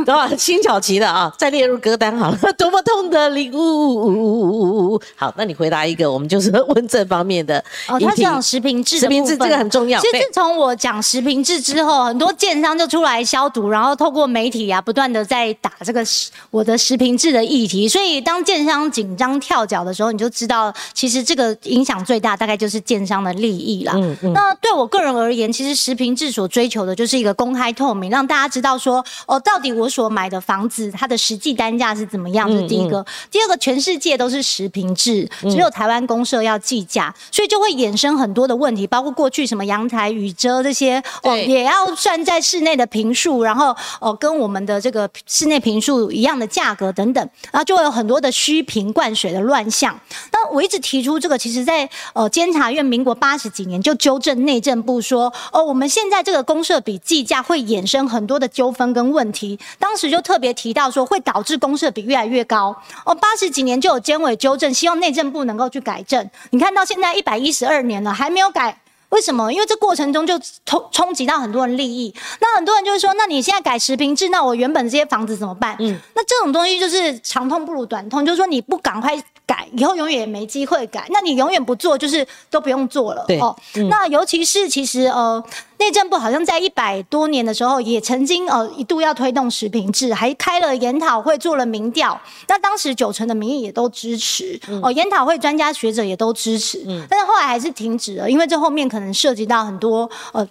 Speaker 1: 对吧？辛巧琪的啊，再列入歌单好了。多么痛的领悟！好，那你回答一个，我们就是问这方面的。
Speaker 2: 哦，他讲食品制，
Speaker 1: 食品制这个很重要。
Speaker 2: 其实自从我讲食品制之后，很多建商就出来消毒，然后透过媒体啊，不断的在打这个我的食品制的议题。所以当建商紧张跳脚的时候，你就知道，其实这个影响最大，大概就是建商的利益。嗯嗯，那对我个人而言，其实实平制所追求的就是一个公开透明，让大家知道说，哦，到底我所买的房子它的实际单价是怎么样。这是第一个，第二个，全世界都是实平制，只有台湾公社要计价，所以就会衍生很多的问题，包括过去什么阳台、雨遮这些，哦，也要算在室内的平数，然后哦，跟我们的这个室内平数一样的价格等等，然后就会有很多的虚平灌水的乱象。那我一直提出这个，其实在呃监察院民国八十几。年就纠正内政部说，哦，我们现在这个公社比计价会衍生很多的纠纷跟问题。当时就特别提到说，会导致公社比越来越高。哦，八十几年就有监委纠正，希望内政部能够去改正。你看到现在一百一十二年了，还没有改，为什么？因为这过程中就冲冲击到很多人利益。那很多人就是说，那你现在改实平制，那我原本这些房子怎么办？嗯，那这种东西就是长痛不如短痛，就是说你不赶快。改以后永远也没机会改，那你永远不做，就是都不用做了。哦，那尤其是其实呃，内政部好像在一百多年的时候，也曾经呃一度要推动食品制，还开了研讨会，做了民调。那当时九成的民意也都支持，哦，研讨会专家学者也都支持。嗯，但是后来还是停止了，因为这后面可能涉及到很多呃。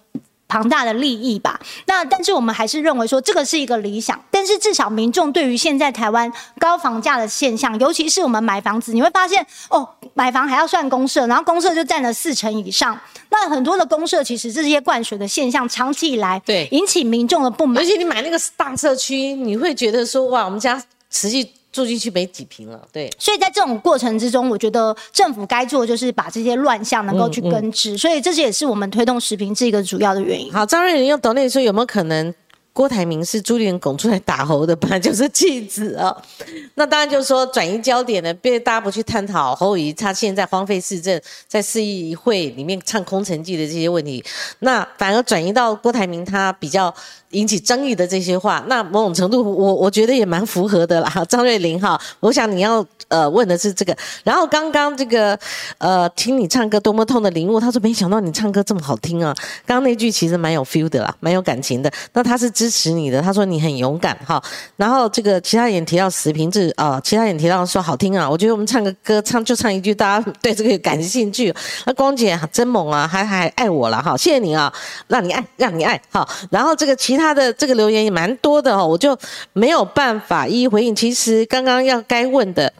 Speaker 2: 庞大的利益吧，那但是我们还是认为说这个是一个理想，但是至少民众对于现在台湾高房价的现象，尤其是我们买房子，你会发现哦，买房还要算公社，然后公社就占了四成以上，那很多的公社其实这些灌水的现象，长期以来
Speaker 1: 对。
Speaker 2: 引起民众的不满，
Speaker 1: 而且你买那个大社区，你会觉得说哇，我们家实际。住进去没几平了，对。
Speaker 2: 所以在这种过程之中，我觉得政府该做就是把这些乱象能够去根治，所以这些也是我们推动食平这一个主要的原因。
Speaker 1: 好，张瑞玲用抖内说有没有可能？郭台铭是朱立伦拱出来打侯的，本来就是弃子啊。那当然就是说转移焦点呢，别大家不去探讨侯友他现在荒废市政，在市议会里面唱空城计的这些问题，那反而转移到郭台铭他比较引起争议的这些话，那某种程度我我觉得也蛮符合的啦。张瑞麟哈，我想你要呃问的是这个。然后刚刚这个呃听你唱歌多么痛的领悟，他说没想到你唱歌这么好听啊。刚刚那句其实蛮有 feel 的啦，蛮有感情的。那他是知支持你的，他说你很勇敢哈。然后这个其他人提到十平制啊，其他人提到说好听啊。我觉得我们唱个歌，唱就唱一句，大家对这个感兴趣。那光姐真猛啊，还还爱我了哈，谢谢你啊，让你爱，让你爱哈。然后这个其他的这个留言也蛮多的哈，我就没有办法一一回应。其实刚刚要该问的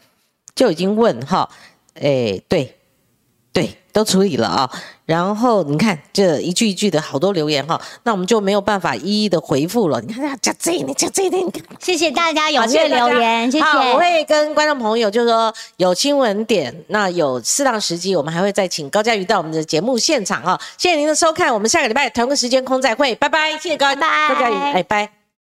Speaker 1: 就已经问哈，哎，对，对。都处理了啊，然后你看这一句一句的好多留言哈，那我们就没有办法一一的回复了。你看加这一点，加这一点，
Speaker 2: 谢谢大家踊跃留言，谢谢。
Speaker 1: 好，我会跟观众朋友就是说有新闻点，那有适当时机，我们还会再请高嘉瑜到我们的节目现场哈。谢谢您的收看，我们下个礼拜同个时间空再会，拜拜。谢谢高高嘉瑜，哎拜。